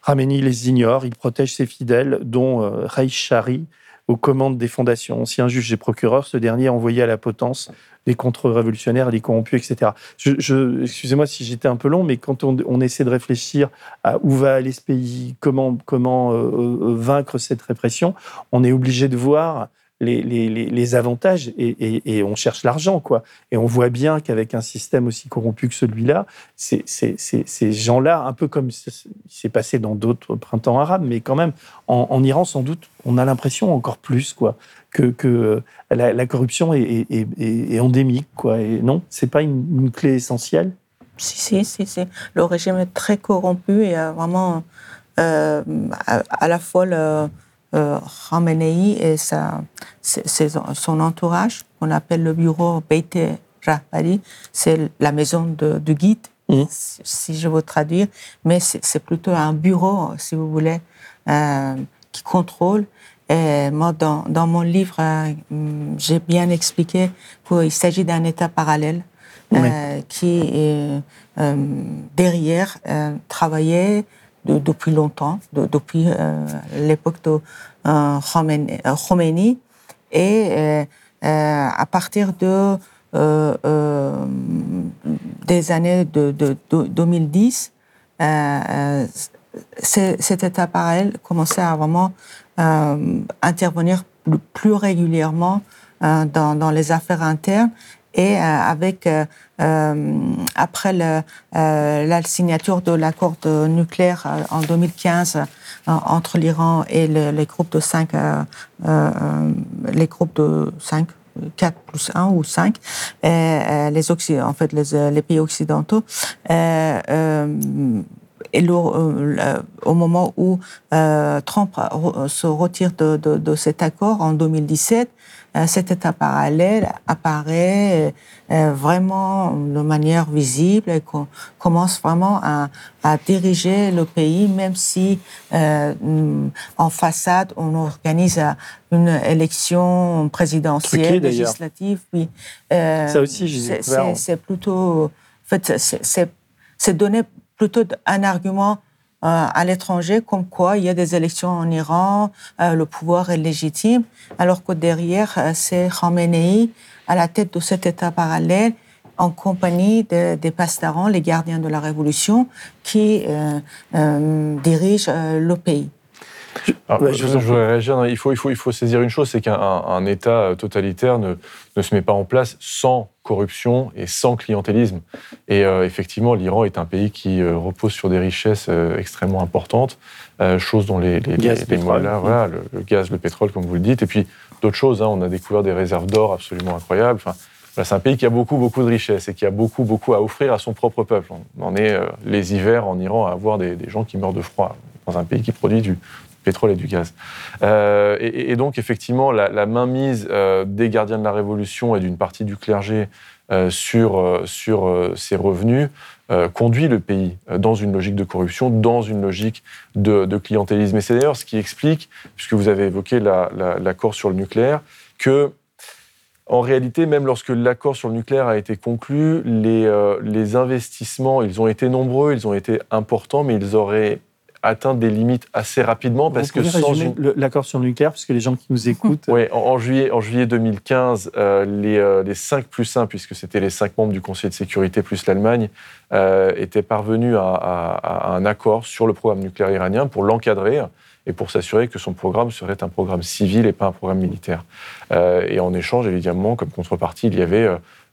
Rameni les ignore, il protège ses fidèles, dont euh, Shari, aux commandes des fondations. Ancien juge et procureur, ce dernier envoyé à la potence les contre-révolutionnaires, les corrompus, etc. Excusez-moi si j'étais un peu long, mais quand on, essaie de réfléchir à où va aller ce pays, comment, comment euh, euh, vaincre cette répression, on est obligé de voir les, avantages et, on cherche l'argent, quoi. Et on voit bien qu'avec un système aussi corrompu que celui-là, ces gens-là, un peu comme s'est passé dans d'autres printemps arabes, mais quand même, en, Iran, sans doute, on a l'impression encore plus, quoi, que, que la, corruption est, endémique, quoi. Et non, c'est pas une, clé essentielle?
Si, si, si, Le régime est très corrompu et vraiment euh, à, la fois euh, et sa, son entourage, qu'on appelle le bureau Beit Rahbari, c'est la maison de, du guide, mmh. si, je veux traduire, mais c'est plutôt un bureau, si vous voulez, euh, qui contrôle. Et moi, dans, dans mon livre, euh, j'ai bien expliqué qu'il s'agit d'un État parallèle euh, qui, euh, derrière, travaillait depuis longtemps, depuis euh, l'époque de euh, Khomeini. Et euh, à partir de des années de, 2010, cet parallèle commençait à vraiment intervenir plus régulièrement dans, les affaires internes et euh, avec euh, euh, après la signature de l'accord nucléaire en 2015 entre l'Iran et les groupes de 5 les groupes de 5 4 plus 1 ou 5, et, les, pays occidentaux. et au moment où Trump se retire de, de, cet accord en 2017, euh, cet état parallèle apparaît euh, vraiment de manière visible et qu'on commence vraiment à, diriger le pays, même si euh, en façade on organise une élection présidentielle, législative. Oui.
Ça aussi,
c'est plutôt, en fait, c'est donner plutôt un argument euh, à l'étranger, comme quoi il y a des élections en Iran, euh, le pouvoir est légitime, alors que derrière, euh, c'est Khamenei à la tête de cet État parallèle en compagnie des pastarans, les gardiens de la révolution, qui dirigent le pays
je, voudrais réagir. il, faut, il, faut, il faut saisir une chose, c'est qu'un État totalitaire ne, ne, se met pas en place sans corruption et sans clientélisme. Et euh, effectivement, l'Iran est un pays qui euh, repose sur des richesses euh, extrêmement importantes, choses dont les, les,
gaz,
les, voilà, le, gaz, le pétrole, comme vous le dites, et puis d'autres choses. Hein, on a découvert des réserves d'or absolument incroyables. Enfin, c'est un pays qui a beaucoup, beaucoup de richesses et qui a beaucoup, beaucoup à offrir à son propre peuple. On en est les hivers en Iran à avoir des, des gens qui meurent de froid dans un pays qui produit du, pétrole et du gaz. Euh, et, donc, effectivement, la, mainmise euh, des gardiens de la Révolution et d'une partie du clergé euh, sur, sur ces revenus conduit le pays dans une logique de corruption, dans une logique de, clientélisme. Et c'est d'ailleurs ce qui explique, puisque vous avez évoqué l'accord sur le nucléaire, que en réalité, même lorsque l'accord sur le nucléaire a été conclu, les, les investissements, ils ont été nombreux, ils ont été importants, mais ils auraient atteint des limites assez rapidement parce
Vous
que sans une-
l'accord sur le nucléaire, puisque les gens qui nous écoutent.
Oui, en, en juillet, en juillet 2015, euh, les, euh, les 5 plus 1, puisque c'était les 5 membres du Conseil de sécurité plus l'Allemagne, euh, étaient parvenus à, à- à un accord sur le programme nucléaire iranien pour l'encadrer et pour s'assurer que son programme serait un programme civil et pas un programme militaire. Euh, et en échange, évidemment, comme contrepartie, il y avait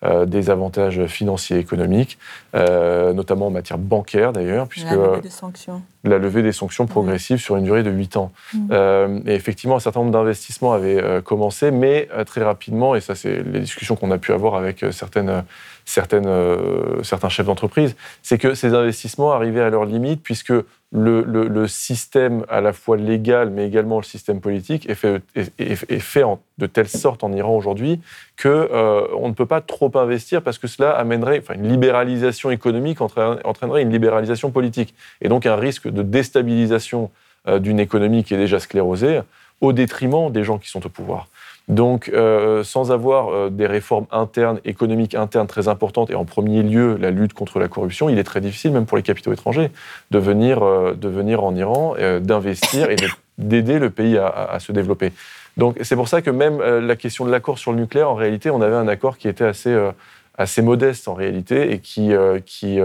euh, des avantages financiers et économiques, euh, notamment en matière bancaire d'ailleurs, puisque
La levée des sanctions.
la levée des sanctions progressives sur une durée de 8 ans.
Mhm.
Euh, et effectivement, un certain nombre d'investissements avaient commencé, mais très rapidement, et ça c'est les discussions qu'on a pu avoir avec certaines, certaines, euh, certains chefs d'entreprise, c'est que ces investissements arrivaient à leur limite puisque le, système à la fois légal, mais également le système politique est fait, de telle sorte en Iran aujourd'hui que euh, on ne peut pas trop investir parce que cela amènerait, enfin, une libéralisation économique entraînerait entraînerait une libéralisation politique et donc un risque de déstabilisation euh, d'une économie qui est déjà sclérosée au détriment des gens qui sont au pouvoir. Donc, euh, sans avoir euh, des réformes internes, économiques internes très importantes, et en premier lieu la lutte contre la corruption, il est très difficile, même pour les capitaux étrangers, de venir, euh, de venir en Iran, d'investir et de- d'aider le pays à, se développer. Donc, c'est pour ça que même la question de l'accord sur le nucléaire, en réalité, on avait un accord qui était assez, assez modeste en réalité et qui, qui,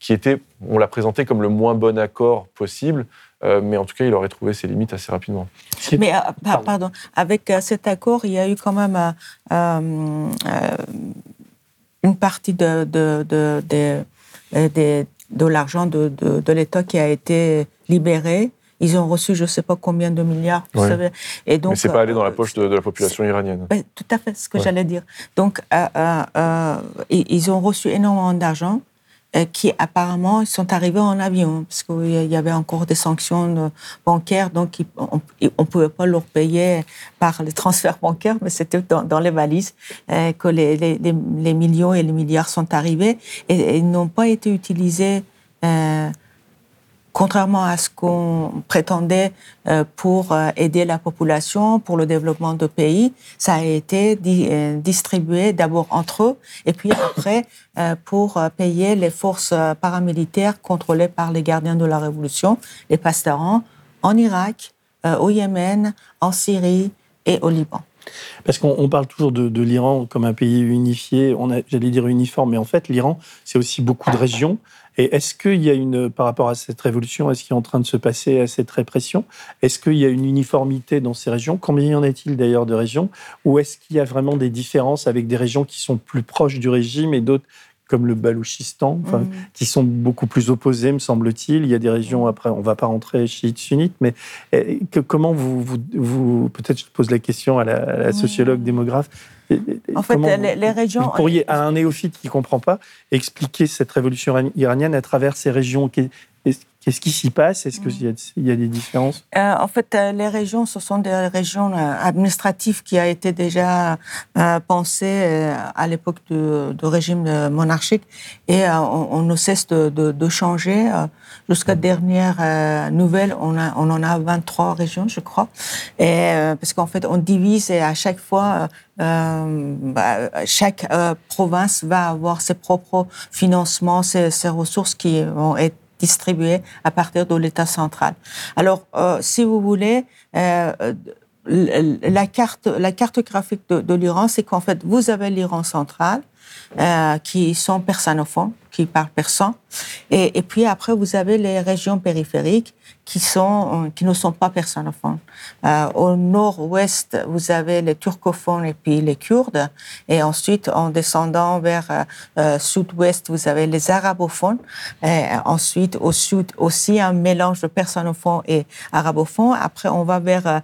qui était, on l'a présenté comme le moins bon accord possible, euh, mais en tout cas, il aurait trouvé ses limites assez rapidement.
Mais, euh, pa- pardon. avec euh, cet accord, il y a eu quand même euh, euh, euh, une partie de, de, de, de, de- de l'argent de, de, de l'État qui a été libéré. Ils ont reçu je ne sais pas combien de milliards, vous
Ouais.
savez. Et donc,
mais c'est pas allé dans la poche de, de la population iranienne.
tout à fait ce que
Ouais.
j'allais dire. Donc, euh, euh, euh, ils ils ont reçu énormément d'argent euh, qui apparemment sont arrivés en avion, parce qu'il y avait encore des sanctions euh, bancaires, donc on ne pouvait pas leur payer par les transferts [laughs] bancaires, mais c'était dans, les valises euh, que les, millions et les milliards sont arrivés et, et n'ont pas été utilisés. euh, contrairement à ce qu'on prétendait euh, pour euh, aider la population, pour le développement de pays, ça a été euh, distribué d'abord entre eux et puis après pour payer les forces paramilitaires contrôlées par les gardiens de la révolution, les pastarans, en Irak, au Yémen, en Syrie et au Liban.
Parce qu'on on parle toujours de, l'Iran comme un pays unifié, j'allais dire uniforme, mais en fait, l'Iran, c'est aussi beaucoup de régions. Et est-ce qu'il y a une, par rapport à cette révolution, est-ce qu'il est en train de se passer à cette répression Est-ce qu'il y a une uniformité dans ces régions Combien y en a-t-il d'ailleurs de régions Ou est-ce qu'il y a vraiment des différences avec des régions qui sont plus proches du régime et d'autres comme le Balouchistan,
Mm.
qui sont beaucoup plus opposées, me semble-t-il. Il y a des régions, après, on ne va pas rentrer chiites, sunnites, mais eh, que- comment vous, vous, vous- peut-être je pose la question à la, à la
Oui.
sociologue démographe, Eh, eh,
En fait, les, les régions...
vous pourriez, à un néophyte qui ne comprend pas, expliquer cette révolution iran- iranienne à travers ces régions Qu'est- Qu'est-ce qui s'y passe? Est-ce qu'il y, y a des différences?
Euh, en fait, euh, les régions, ce sont des régions euh, administratives qui a été déjà euh, pensées euh, à l'époque du, du régime monarchique et euh, on, on ne cesse de, de- de changer. Jusqu'à dernière nouvelle, on, a, on en a 23 régions, je crois. Et, euh, parce qu'en fait, on divise et à chaque fois, euh, bah, chaque euh, province va avoir ses propres financements, ses, ses ressources qui vont être distribuées à partir de l'État central. Alors, euh, si vous voulez, euh, l- la carte, la carte graphique de, de l'Iran, c'est qu'en fait, vous avez l'Iran central, euh, qui sont persanophones, qui parlent persan, et, et puis après, vous avez les régions périphériques qui, sont, euh, qui ne sont pas persanophones. Euh, au nord-ouest, vous avez les turcophones et puis les kurdes, et ensuite, en descendant vers euh, euh, sud-ouest, vous avez les arabophones, et ensuite, au sud, aussi un mélange de persanophones et arabophones. Après, on va vers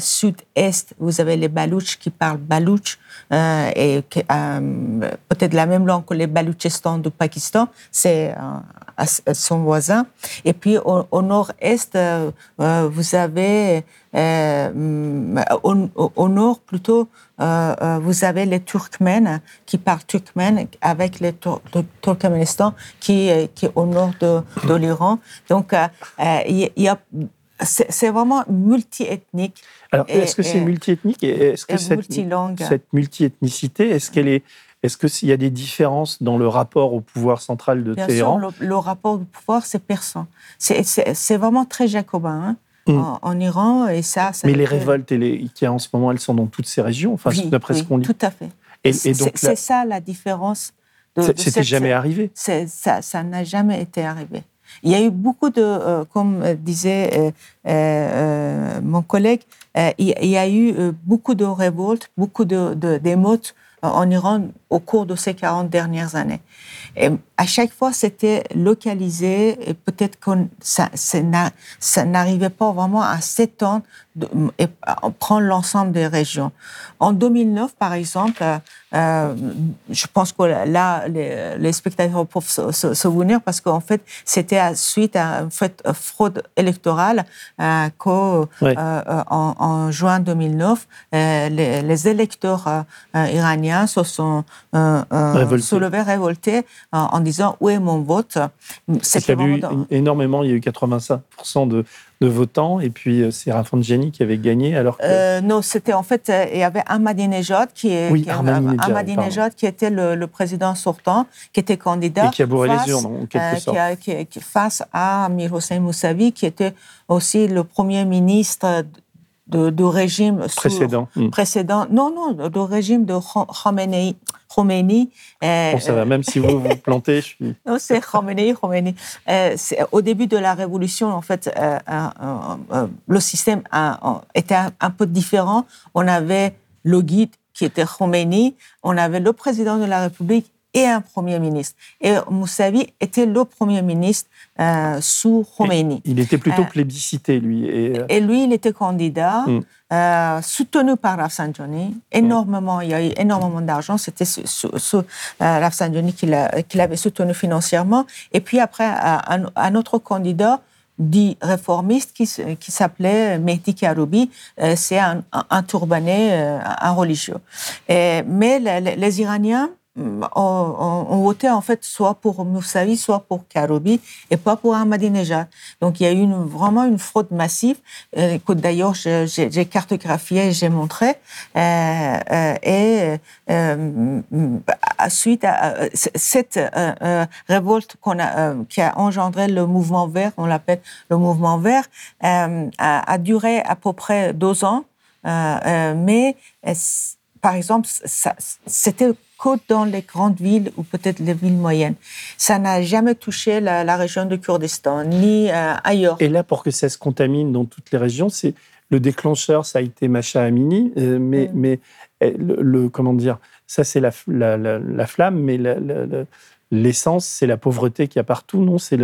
sud-est, vous avez les balouches qui parlent balouche, euh, et euh, peut-être la même langue que les Baloutchistan du Pakistan, c'est euh, son voisin. Et puis au, nord-est, vous avez, hum, au, nord plutôt, vous avez les Turkmènes qui parlent turkmène avec les Tur- le Turkménistan qui, qui est au nord de, l'Iran. Donc il y, c'est vraiment multiethnique.
Alors, est-ce que c'est multiethnique et est-ce que cette, cette multiethnicité, est-ce qu'elle est, est-ce qu'il y a des différences dans le rapport au pouvoir central de
Bien
Téhéran
sûr, le, rapport au pouvoir, c'est persan. C'est vraiment très jacobin. Hein, mm. en, Iran, et ça.
Mais les révoltes qu'il y a en ce moment, elles sont dans toutes ces régions, enfin, d'après ce qu'on dit.
Tout à fait. Et, c'est ça la différence.
C'était jamais arrivé.
Ça n'a jamais été arrivé. Il y a eu beaucoup de, euh, comme disait euh, euh, mon collègue, il, y a eu beaucoup de révoltes, beaucoup d'émeutes de, en Iran au cours de ces 40 dernières années. Et à chaque fois, c'était localisé et peut-être que ça, ça n'arrivait pas vraiment à s'étendre et prendre l'ensemble des régions. En 2009, par exemple, euh, je pense que là, les, spectateurs peuvent se, souvenir parce qu'en fait, c'était suite à une fait, fraude électorale euh, qu'en euh, en, juin 2009, euh, les, les, électeurs iraniens se sont soulevés, révoltés en disant où est mon vote?
Il y a eu énormément, il y a eu 85% de, de votants, et puis euh, c'est Rafsanjani qui avait gagné. Alors que...
Euh, non, c'était en fait, euh, il y avait Ahmadinejad qui,
oui,
Ahmadinejad, qui était le, président sortant, qui était candidat.
Et qui a bourré les urnes, en quelque sorte.
Qui face à Amir Hossein Moussavi, qui était aussi le premier ministre de, régime
précédent.
Hmm. précédent. Non, non, de régime de Khomeini. Khomeini
bon, ça va, même si vous vous plantez. Je suis... [laughs]
Non, c'est Khomeini, Khomeini. Euh, au début de la révolution, en fait, euh, euh, le système était un, peu différent. On avait le guide qui était Khomeini, on avait le président de la République et un Premier ministre. Et Moussavi était le Premier ministre euh, sous Khomeini.
Il était plutôt euh, plébiscité, lui.
Et, euh, et, lui, il était candidat, mm. soutenu par Rafsanjani. Énormément, il y a eu énormément d'argent. C'était sous, Rafsanjani qui l'avait soutenu financièrement. Et puis après, un, un autre candidat, dit réformiste qui, qui s'appelait Mehdi Karoubi. c'est un, un, turbané, un religieux. Et, mais les, les Iraniens on, votait en fait soit pour Moussavi, soit pour Karoubi, et pas pour Ahmadinejad. Donc il y a eu vraiment une fraude massive, euh, que d'ailleurs j'ai cartographié et j'ai montré. Euh, euh, et suite à cette révolte qu'on a, qui a engendré le mouvement vert, on l'appelle le mouvement vert, a, duré à peu près deux ans. mais par exemple, c'était dans les grandes villes ou peut-être les villes moyennes. Ça n'a jamais touché la, région de Kurdistan, ni euh, ailleurs.
Et là, pour que ça se contamine dans toutes les régions, c'est le déclencheur, ça a été Macha Amini, euh, mais, mm. mais eh, le, comment dire, ça c'est la, la, la, flamme, mais l'essence, c'est la pauvreté qu'il y a partout, non? C'est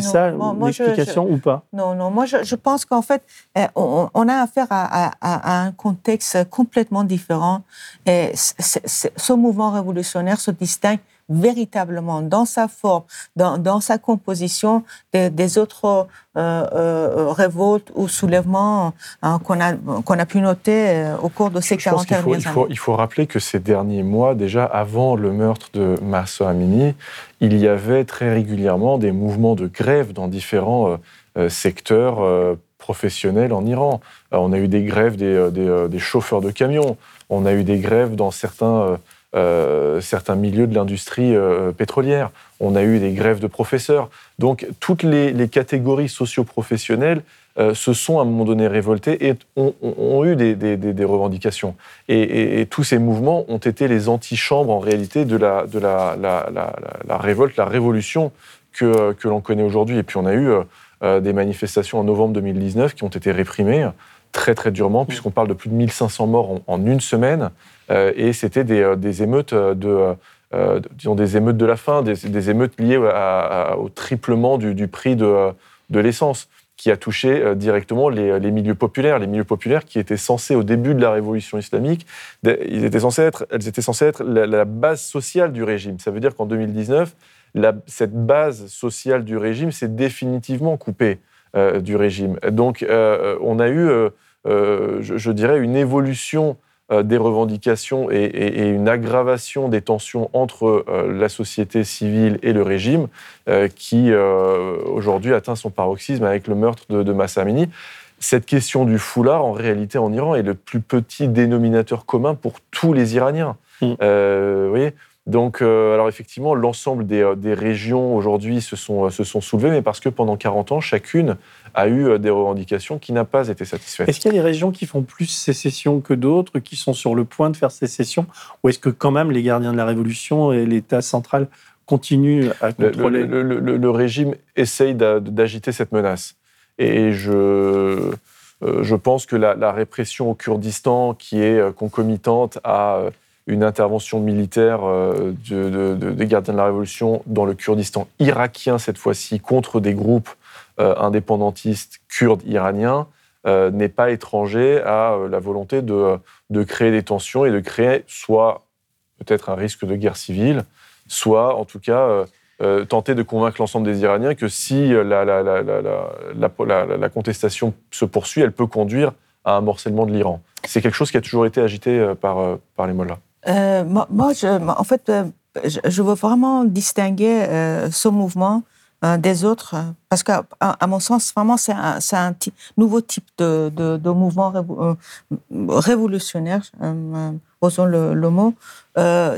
ça l'explication ou pas?
Non, non. Moi, je, pense qu'en fait, eh, on, a affaire à, un contexte complètement différent. Et ce mouvement révolutionnaire se distingue véritablement dans sa forme, dans, dans sa composition des, autres euh, euh, révoltes ou soulèvements hein, qu'on a, qu'on a pu noter euh, au cours de ces 40 dernières
années. Il faut, il faut rappeler que ces derniers mois, déjà avant le meurtre de Massa Amini, il y avait très régulièrement des mouvements de grève dans différents secteurs professionnels en Iran. on a eu des grèves des, des, des, chauffeurs de camions, on a eu des grèves dans certains euh, certains milieux de l'industrie euh, pétrolière. On a eu des grèves de professeurs. Donc toutes les, catégories socio-professionnelles euh, se sont à un moment donné révoltées et ont, eu des, revendications. Et, tous ces mouvements ont été les antichambres en réalité de la, de la, révolte, la révolution que, que l'on connaît aujourd'hui. Et puis on a eu des manifestations en novembre 2019 qui ont été réprimées très très durement, puisqu'on parle de plus de 1500 morts en une semaine. Euh, et c'était des, euh, émeutes euh, de disons des émeutes de la faim, des, émeutes liées au triplement du, prix de, l'essence, qui a touché directement les, milieux populaires, les milieux populaires qui étaient censés au début de la révolution islamique, ils étaient censés être, elles étaient censées être la, base sociale du régime. Ça veut dire qu'en 2019, cette base sociale du régime s'est définitivement coupée du régime. Donc, on a eu, je, dirais, une évolution des revendications et, une aggravation des tensions entre la société civile et le régime qui aujourd'hui atteint son paroxysme avec le meurtre de, de Massa Amini cette question du foulard, en réalité, en Iran, est le plus petit dénominateur commun pour tous les Iraniens. Mm. Euh, vous voyez donc, euh, alors effectivement, l'ensemble des, euh, régions aujourd'hui se sont, se sont soulevées, mais parce que pendant 40 ans, chacune a eu des revendications qui n'ont pas été satisfaites.
Est-ce qu'il y a des régions qui font plus sécession que d'autres, qui sont sur le point de faire sécession, ou est-ce que quand même les gardiens de la Révolution et l'État central continuent à contrôler
Le, le régime essaye d'agiter cette menace. Et je, euh, je pense que la, répression au Kurdistan, qui est euh, concomitante à euh, une intervention militaire des gardiens de la Révolution dans le Kurdistan irakien, cette fois-ci, contre des groupes indépendantistes kurdes iraniens, n'est pas étranger à la volonté de, de, créer des tensions et de créer soit peut-être un risque de guerre civile, soit en tout cas euh, tenter de convaincre l'ensemble des Iraniens que si la, la, contestation se poursuit, elle peut conduire à un morcellement de l'Iran. C'est quelque chose qui a toujours été agité euh, par, euh, par les mollahs.
Moi, je, en fait, je veux vraiment distinguer ce mouvement des autres, parce qu'à mon sens, vraiment, c'est un, nouveau type de, de, mouvement révolutionnaire, osons le, le mot.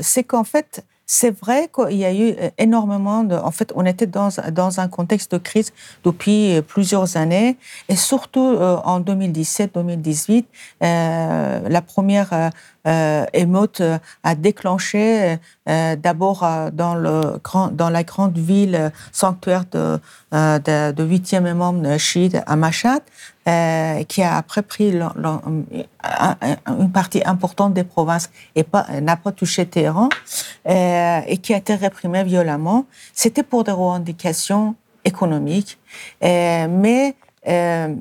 c'est qu'en fait, c'est vrai qu'il y a eu euh, énormément de... En fait, on était dans, dans un contexte de crise depuis euh, plusieurs années, et surtout euh, en 2017-2018, la première euh, émeute a déclenché d'abord dans, le dans la grande ville sanctuaire de, de, de 8e imam chiite à Mashhad, euh, qui a après pris une partie importante des provinces et n'a pas touché Téhéran, euh, et qui a été réprimé violemment. C'était pour des revendications économiques, euh, mais euh, le,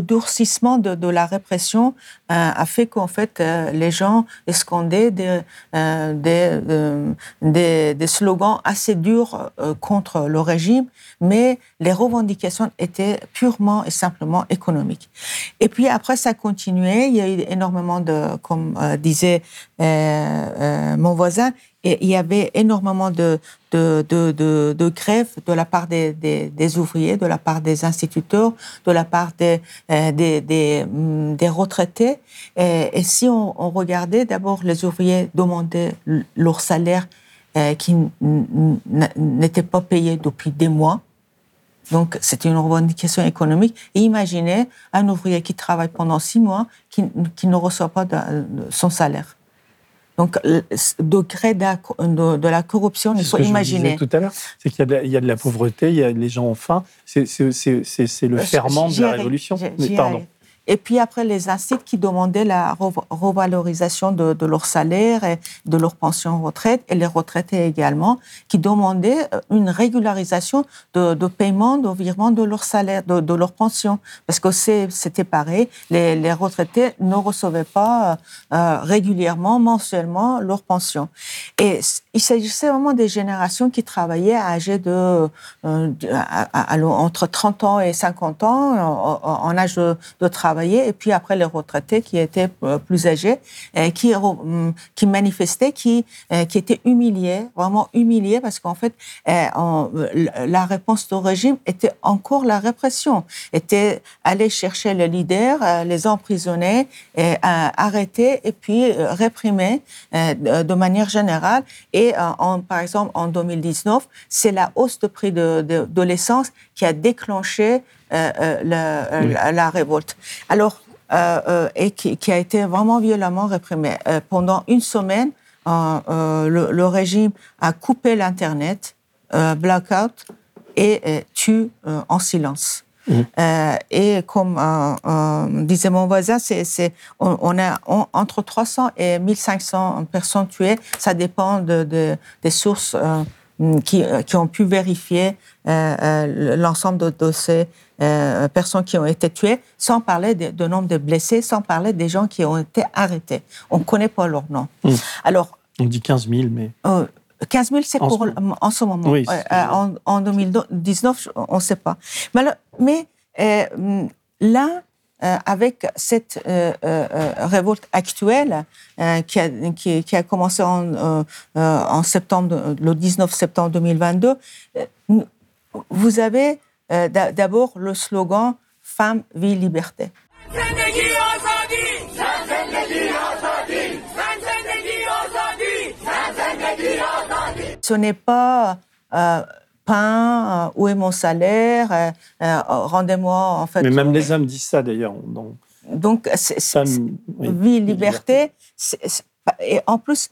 durcissement de, la répression euh, a fait qu'en fait euh, les gens escondaient des, des, slogans assez durs contre le régime, mais les revendications étaient purement et simplement économiques. Et puis après, ça a continué. Il y a eu énormément de, comme disait mon voisin, et il y avait énormément de, grèves de la part des, ouvriers, de la part des instituteurs, de la part des, euh, mm, retraités. Et, si on, regardait, d'abord, les ouvriers demandaient leur salaire euh, qui n'était pas payé depuis des mois. Donc, c'était une revendication économique. Et imaginez un ouvrier qui travaille pendant six mois, qui ne reçoit pas son salaire. Donc, le degré de, de, la corruption, il faut imaginer.
tout à l'heure, c'est qu'il y, y, a de la pauvreté, il y a les gens ont faim. C'est le euh, ferment de la révolution.
Mais pardon. Et puis après, les instituts qui demandaient la revalorisation de, leur salaire et de leur pension retraite, et les retraités également, qui demandaient euh, une régularisation de, paiement, de virement de leur salaire, de, leur pension. Parce que c'était pareil, les, retraités ne recevaient pas euh, régulièrement, mensuellement, leur pension. Et il s'agissait vraiment des générations qui travaillaient âgées de, euh, entre 30 ans et 50 ans, en, âge de, de et puis après les retraités qui étaient euh, plus âgés, euh, qui, manifestaient, qui, euh, étaient humiliés, vraiment humiliés, parce qu'en fait, la réponse du régime était encore la répression, était aller chercher les leaders, les emprisonner, arrêter et puis réprimer de manière générale. Et par exemple, en 2019, c'est la hausse de prix de, de, de l'essence qui a déclenché euh, euh, la, la, révolte. Alors, euh, et qui, qui, a été vraiment violemment réprimée. pendant une semaine, le, le, régime a coupé l'Internet, blackout, et tue en silence. Mmh. et comme disait mon voisin, c'est, on, a entre 300 et 1500 personnes tuées. Ça dépend de, de des sources qui, qui, ont pu vérifier l'ensemble de, de ces euh, personnes qui ont été tuées, sans parler de, nombre de blessés, sans parler des gens qui ont été arrêtés. On ne connaît pas leur nom.
Hmm. Alors, on dit 15 000, mais...
15 000, c'est pour en ce moment. Oui, euh, en, 2019, on ne sait pas. Mais, mais euh, là, avec cette révolte actuelle qui a, qui, a, commencé en, en, septembre, le 19 septembre 2022, vous avez d'abord le slogan Femme, vie, liberté. Ce n'est pas euh, pain, euh, où est mon salaire, euh, rendez-moi en fait.
Mais même les hommes disent ça d'ailleurs.
Donc, vie, liberté. et en plus,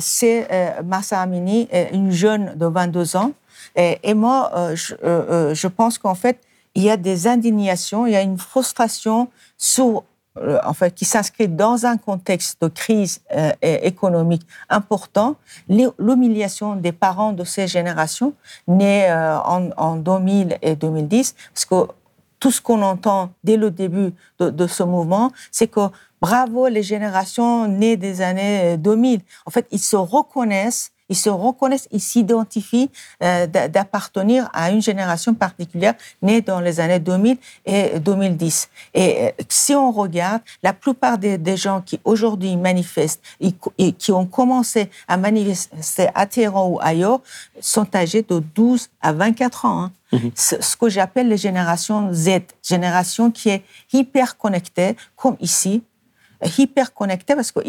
c'est Massa Amini, une jeune de 22 ans. Et, moi, je, je pense qu'en fait, il y a des indignations, il y a une frustration sur euh, qui s'inscrit dans un contexte de crise euh, économique important, l'humiliation des parents de ces générations nées euh, en, en, 2000 et 2010, parce que tout ce qu'on entend dès le début de ce mouvement, c'est que bravo les générations nées des années 2000. En fait, ils se reconnaissent ils se reconnaissent, ils s'identifient euh, d'appartenir à une génération particulière née dans les années 2000 et 2010. Et euh, si on regarde, la plupart des, gens qui aujourd'hui manifestent et qui ont commencé à manifester à Téhéran ou ailleurs sont âgés de 12 à 24 ans. Hein. Mhm. Ce que j'appelle les générations Z, génération qui est hyper connectée, comme ici, hyper connectée parce que,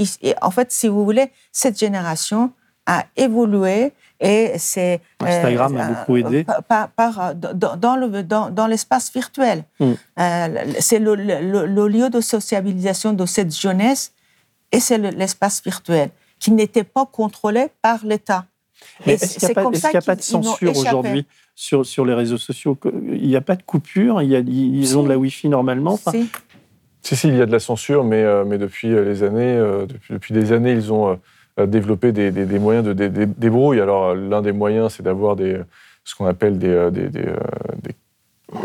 en fait, si vous voulez, cette génération, a évolué et c'est
euh, Instagram a beaucoup aidé
par, par, dans, le dans, dans l'espace virtuel. Hmm. Euh, c'est le, le, lieu de sociabilisation de cette jeunesse et c'est l'espace virtuel qui n'était pas contrôlé par l'État.
Est-ce qu'il n'y a, pas de censure aujourd'hui sur, sur les réseaux sociaux? Il n'y a pas de coupure? Il y a, Ils ont de la Wi-Fi normalement?
Si. si. il y a de la censure, mais, euh, mais depuis les années, depuis, depuis, des années, ils ont euh, développer des, moyens de débrouille. Alors, l'un des moyens, c'est d'avoir des, ce qu'on appelle des, euh,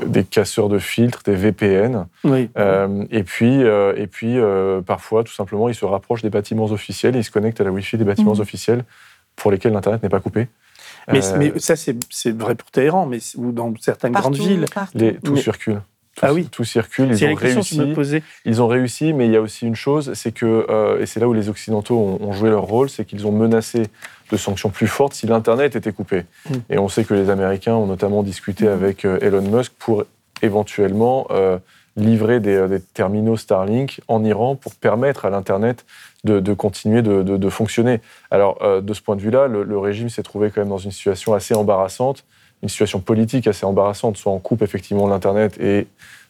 des, casseurs de filtres, des VPN. Euh, et puis, et puis parfois, tout simplement, ils se rapprochent des bâtiments officiels et ils se connectent à la Wi-Fi des bâtiments mmh. officiels pour lesquels l'Internet n'est pas coupé.
Mais, ça, c'est vrai pour Téhéran, mais ou dans certaines grandes villes.
Les, tout circule. Tout,
ah oui.
tout circule, ils ont réussi. Ils ont réussi, mais il y a aussi une chose, c'est que, euh, et c'est là où les Occidentaux ont, joué leur rôle, c'est qu'ils ont menacé de sanctions plus fortes si l'Internet était coupé. Mm. Et on sait que les Américains ont notamment discuté mm. avec euh, Elon Musk pour éventuellement euh, livrer des, terminaux Starlink en Iran pour permettre à l'Internet de, continuer de, fonctionner. Alors, de ce point de vue-là, le, le régime s'est trouvé quand même dans une situation assez embarrassante une situation politique assez embarrassante, soit on coupe effectivement l'Internet et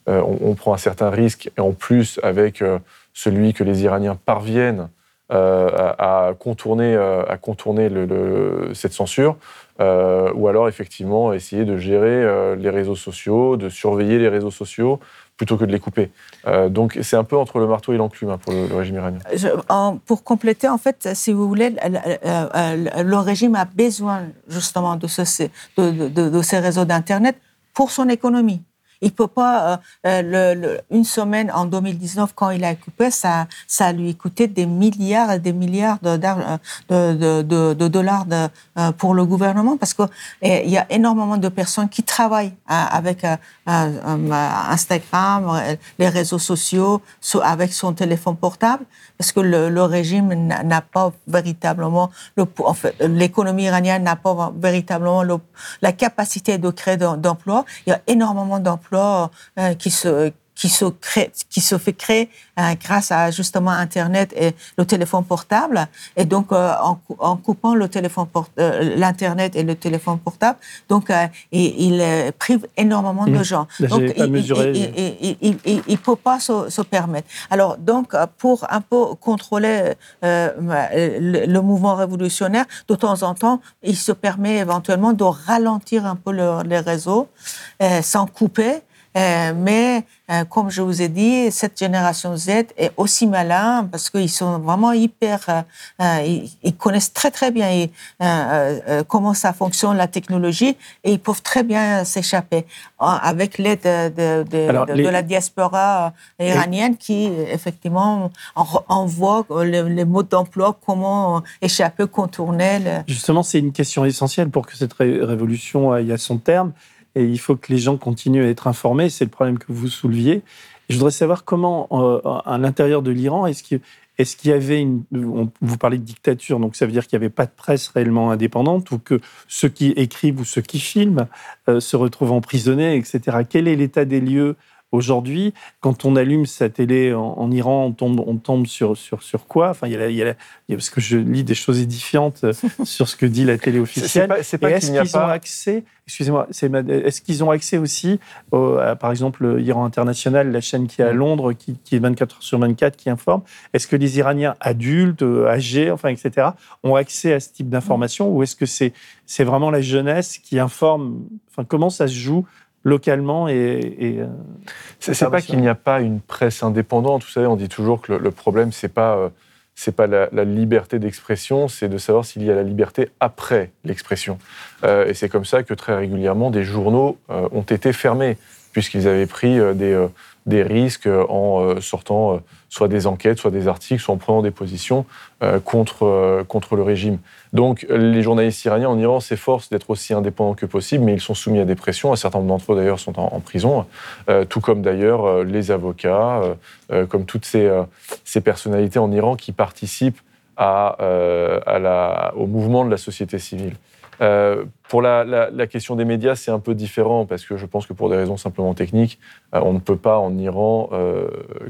euh, on, prend un certain risque, et en plus avec euh, celui que les Iraniens parviennent euh, à, contourner, à contourner cette censure, ou alors effectivement essayer de gérer les réseaux sociaux, de surveiller les réseaux sociaux, plutôt que de les couper. Euh, donc c'est un peu entre le marteau et l'enclume hein, pour le, régime iranien.
pour compléter, en fait, si vous voulez, le, régime a besoin justement de, ce, de ces réseaux d'Internet pour son économie. Il peut pas, euh, euh, une semaine en 2019, quand il a occupé, ça, ça lui coûté des milliards et des milliards de, de, de, de dollars euh, pour le gouvernement parce qu'il y a énormément de personnes qui travaillent avec Instagram, les réseaux sociaux, avec son téléphone portable parce que le, régime n'a pas véritablement, en fait, l'économie iranienne n'a pas véritablement la capacité de créer d'emplois. Il y a énormément d'emplois euh, qui se qui se, crée, qui se fait créer euh, grâce à justement Internet et le téléphone portable. Et donc, euh, en, coupant le téléphone l'Internet et le téléphone portable, donc il, prive énormément de mmh. gens. donc, il ne peut pas se, se, permettre. Alors, donc, pour un peu contrôler le, mouvement révolutionnaire, de temps en temps, il se permet éventuellement de ralentir un peu les réseaux sans couper euh, mais euh, comme je vous ai dit, cette génération Z est aussi malin parce qu'ils sont vraiment hyper, euh, ils, connaissent très très bien comment ça fonctionne la technologie et ils peuvent très bien s'échapper avec l'aide de, la diaspora iranienne qui effectivement envoie les, modes d'emploi, comment échapper, contourner.
Justement, c'est une question essentielle pour que cette révolution aille à son terme et il faut que les gens continuent à être informés. C'est le problème que vous souleviez. Je voudrais savoir comment, euh, à l'intérieur de l'Iran, est-ce qu'il y avait une. vous parlez de dictature, donc ça veut dire qu'il n'y avait pas de presse réellement indépendante ou que ceux qui écrivent ou ceux qui filment euh, se retrouvent emprisonnés, etc. Quel est l'état des lieux Aujourd'hui, quand on allume sa télé en, Iran, on tombe, on tombe sur, sur, sur quoi? Enfin, il y, a, parce que je lis des choses édifiantes euh, [laughs] sur ce que dit la télé officielle.
C'est pas, est-ce qu'ils
ont accès Excusez-moi, est-ce qu'ils ont accès aussi, par exemple, Iran International, la chaîne qui est à mm. Londres, qui, qui, est 24 heures sur 24, qui informe? Est-ce que les Iraniens adultes, euh, âgés, enfin, etc., ont accès à ce type d'information? Ou est-ce que c'est c'est vraiment la jeunesse qui informe? Enfin, comment ça se joue localement et. et
euh, c'est pas qu'il n'y a pas une presse indépendante. Vous savez, on dit toujours que le, problème, c'est pas. Euh, c'est pas la, liberté d'expression, c'est de savoir s'il y a la liberté après l'expression. Euh, et c'est comme ça que très régulièrement, des journaux ont été fermés, puisqu'ils avaient pris des, des risques en sortant soit des enquêtes, soit des articles, soit en prenant des positions contre, contre le régime. Donc les journalistes iraniens en Iran s'efforcent d'être aussi indépendants que possible, mais ils sont soumis à des pressions. Un certain nombre d'entre eux d'ailleurs sont en, prison, euh, tout comme d'ailleurs euh, les avocats, euh, comme toutes ces, personnalités en Iran qui participent au mouvement de la société civile. Pour la, la, question des médias, c'est un peu différent parce que je pense que pour des raisons simplement techniques, on ne peut pas en Iran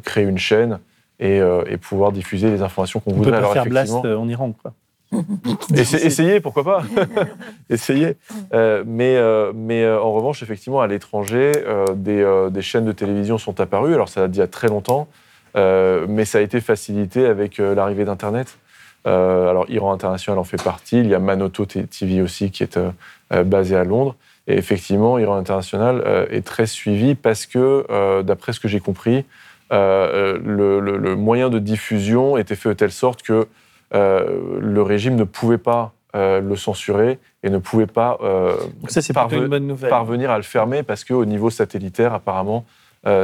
créer une chaîne et, et, pouvoir diffuser les informations qu'on voudrait.
On peut pas faire blast en Iran, quoi. [laughs]
essayez, pourquoi pas? [laughs] Essayez. Euh, mais euh, mais euh, en revanche, effectivement, à l'étranger, des, des, chaînes de télévision sont apparues. Alors, ça a dit il y a très longtemps, mais ça a été facilité avec l'arrivée d'Internet. Alors, Iran International en fait partie. Il y a Manoto TV aussi qui est basé à Londres. Et effectivement, Iran International est très suivi parce que, d'après ce que j'ai compris, le, le, moyen de diffusion était fait de telle sorte que euh, le régime ne pouvait pas euh, le censurer et ne pouvait pas
euh, ça,
parvenir à le fermer parce qu'au niveau satellitaire, apparemment,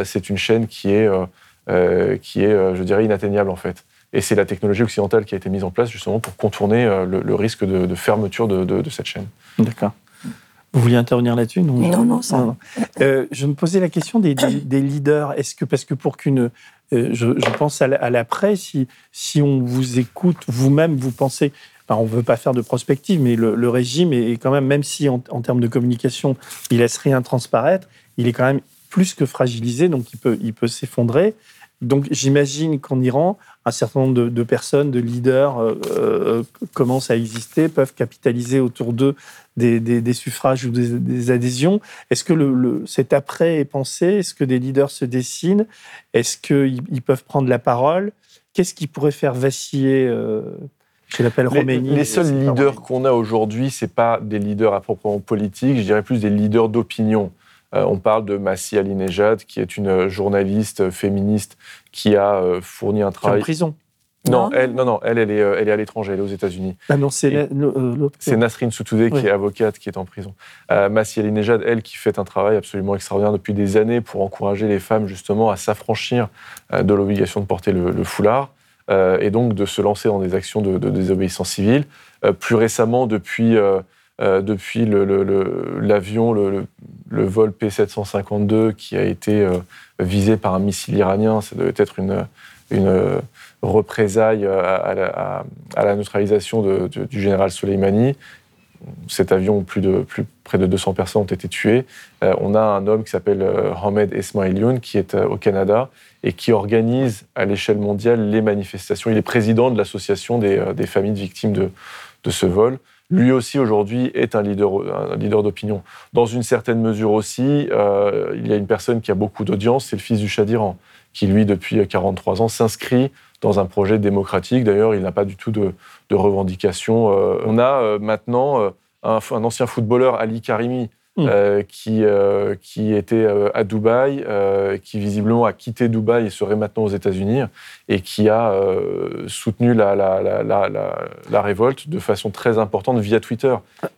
c'est une chaîne qui est, qui est je dirais, inatteignable en fait. Et c'est la technologie occidentale qui a été mise en place justement pour contourner le, risque de, fermeture de, cette chaîne.
D'accord. Vous vouliez intervenir là-dessus
Non, non, ça.
je me posais la question des, des leaders. Est-ce que, parce que pour qu'une euh, je, pense à l'après, si, si on vous écoute, vous-même, vous pensez, on ne veut pas faire de prospective, mais le, régime est, quand même, même si en, termes de communication, il laisse rien transparaître, il est quand même plus que fragilisé, donc il peut, il peut s'effondrer. Donc j'imagine qu'en Iran, un certain nombre de, personnes, de leaders euh, euh, commencent à exister, peuvent capitaliser autour d'eux des, suffrages ou des, adhésions. Est-ce que le, cet après est pensé? Est-ce que des leaders se dessinent? Est-ce qu'ils peuvent prendre la parole? Qu'est-ce qui pourrait faire vaciller euh, je l'appelle Roménie.
Les, seuls leaders qu'on a aujourd'hui, c'est pas des leaders à proprement politique, je dirais plus des leaders d'opinion. Euh, on parle de Massi Alinejad, qui est une journaliste féministe qui a euh, fourni un travail.
en prison.
Non, elle, non, non, elle, elle est, euh, elle est à l'étranger, elle est aux États-Unis.
Ah non, c'est
l'autre. C'est Nasrin Sotoudeh qui est avocate, qui est en prison. Euh, Massi Alinejad, elle, qui fait un travail absolument extraordinaire depuis des années pour encourager les femmes justement à s'affranchir de l'obligation de porter le, foulard et donc de se lancer dans des actions de, désobéissance civile. plus récemment, depuis euh, depuis l'avion, le, vol P-752 qui a été euh, visé par un missile iranien. Ça devait être une, une représaille à, la, neutralisation du général Soleimani. Cet avion, plus de, près de 200 personnes ont été tuées. Euh, on a un homme qui s'appelle Ahmed Esmailioun, qui est au Canada et qui organise à l'échelle mondiale les manifestations. Il est président de l'association des, familles de victimes de ce vol lui aussi aujourd'hui est un leader, un leader d'opinion. Dans une certaine mesure aussi, euh, il y a une personne qui a beaucoup d'audience, c'est le fils du Shah d'Iran, qui lui, depuis 43 ans, s'inscrit dans un projet démocratique. D'ailleurs, il n'a pas du tout de, de revendications. Euh, on a euh, maintenant un, un, ancien footballeur, Ali Karimi, Mm. Euh, qui, euh, qui était euh, à Dubaï, qui visiblement a quitté Dubaï et serait maintenant aux États-Unis, et qui a soutenu la, la, la, la, révolte de façon très importante via Twitter.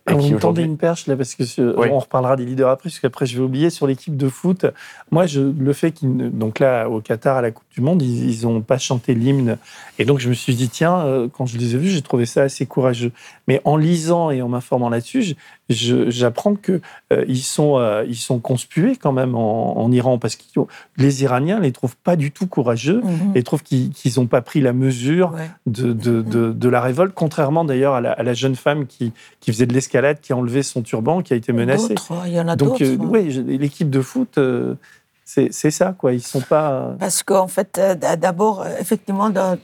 Et vous me tendez une perche là parce que on reparlera des leaders après, parce qu'après je vais oublier sur l'équipe de foot. Moi, je, le fait qu'ils donc là au Qatar à la Coupe du Monde, ils n'ont pas chanté l'hymne, et donc je me suis dit tiens, quand je les ai vus, j'ai trouvé ça assez courageux. Mais en lisant et en m'informant là-dessus, j'apprends que euh, ils sont euh, ils sont conspués quand même en, Iran parce que les Iraniens les trouvent pas du tout courageux mhm. et trouvent qu'ils n'ont pas pris la mesure de, de, de, la révolte, contrairement d'ailleurs à, à la, jeune femme qui, qui faisait de l'escalade qui a enlevé son turban, qui a été menacé.
Il y en a Donc, euh,
oui, l'équipe de foot, euh, c'est ça, quoi. Ils sont pas. Euh,
Parce qu'en fait, d'abord, effectivement, dans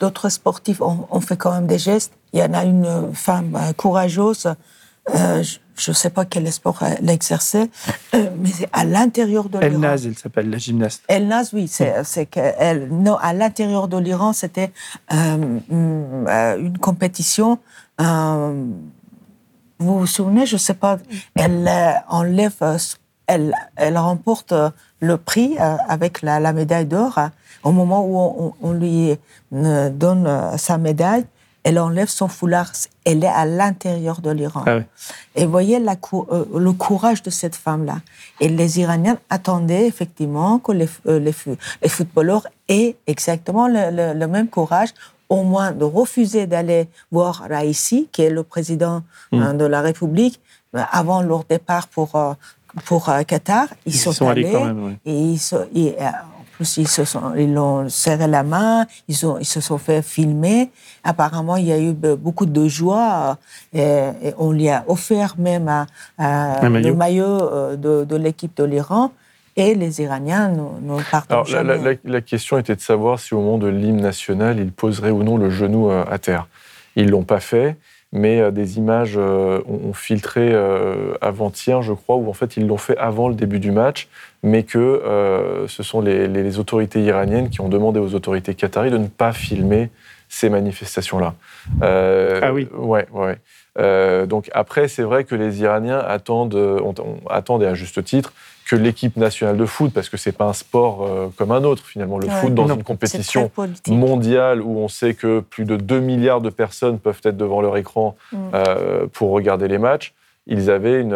d'autres sportifs, on, fait quand même des gestes. Il y en a une femme courageuse. je ne sais pas quel sport elle exerçait, mais à l'intérieur de l'Iran.
Elnaz, elle s'appelle, la gymnaste.
Elnaz, oui, c'est qu'elle. Non, à l'intérieur de l'Iran, c'était une compétition. Vous vous souvenez, je ne sais pas, elle euh, enlève, euh, elle, elle remporte euh, le prix avec la, médaille d'or. Hein. Au moment où on, lui donne sa médaille, elle enlève son foulard. Elle est à l'intérieur de l'Iran. Ah Et voyez la, le courage de cette femme-là. Et les Iraniens attendaient effectivement que les, les, footballeurs aient exactement le, le, même courage au moins de refuser d'aller voir Raisi, qui est le président mm. hein, de la République, euh, avant leur départ pour, euh, pour euh, Qatar.
Ils, sont, allés, quand même,
et ils, en plus, ils se sont, ils l'ont serré la main, ils, ont, ils se sont fait filmer. Apparemment, il y a eu beaucoup de joie et, on lui a offert même le maillot de, de l'équipe de l'Iran et les Iraniens ne, partent Alors,
la, question était de savoir si au moment de l'hymne national, ils poseraient ou non le genou euh, à terre. Ils l'ont pas fait, mais euh, des images euh, ont, filtré avant-hier, je crois, où en fait ils l'ont fait avant le début du match, mais que ce sont les, autorités iraniennes qui ont demandé aux autorités qataries de ne pas filmer ces manifestations-là.
ah oui.
Ouais, ouais. donc après, c'est vrai que les Iraniens attendent, attendent et à juste titre que l'équipe nationale de foot, parce que c'est pas un sport euh, comme un autre finalement. Le foot dans une compétition mondiale où on sait que plus de 2 milliards de personnes peuvent être devant leur écran mm. euh, pour regarder les matchs, ils, avaient une,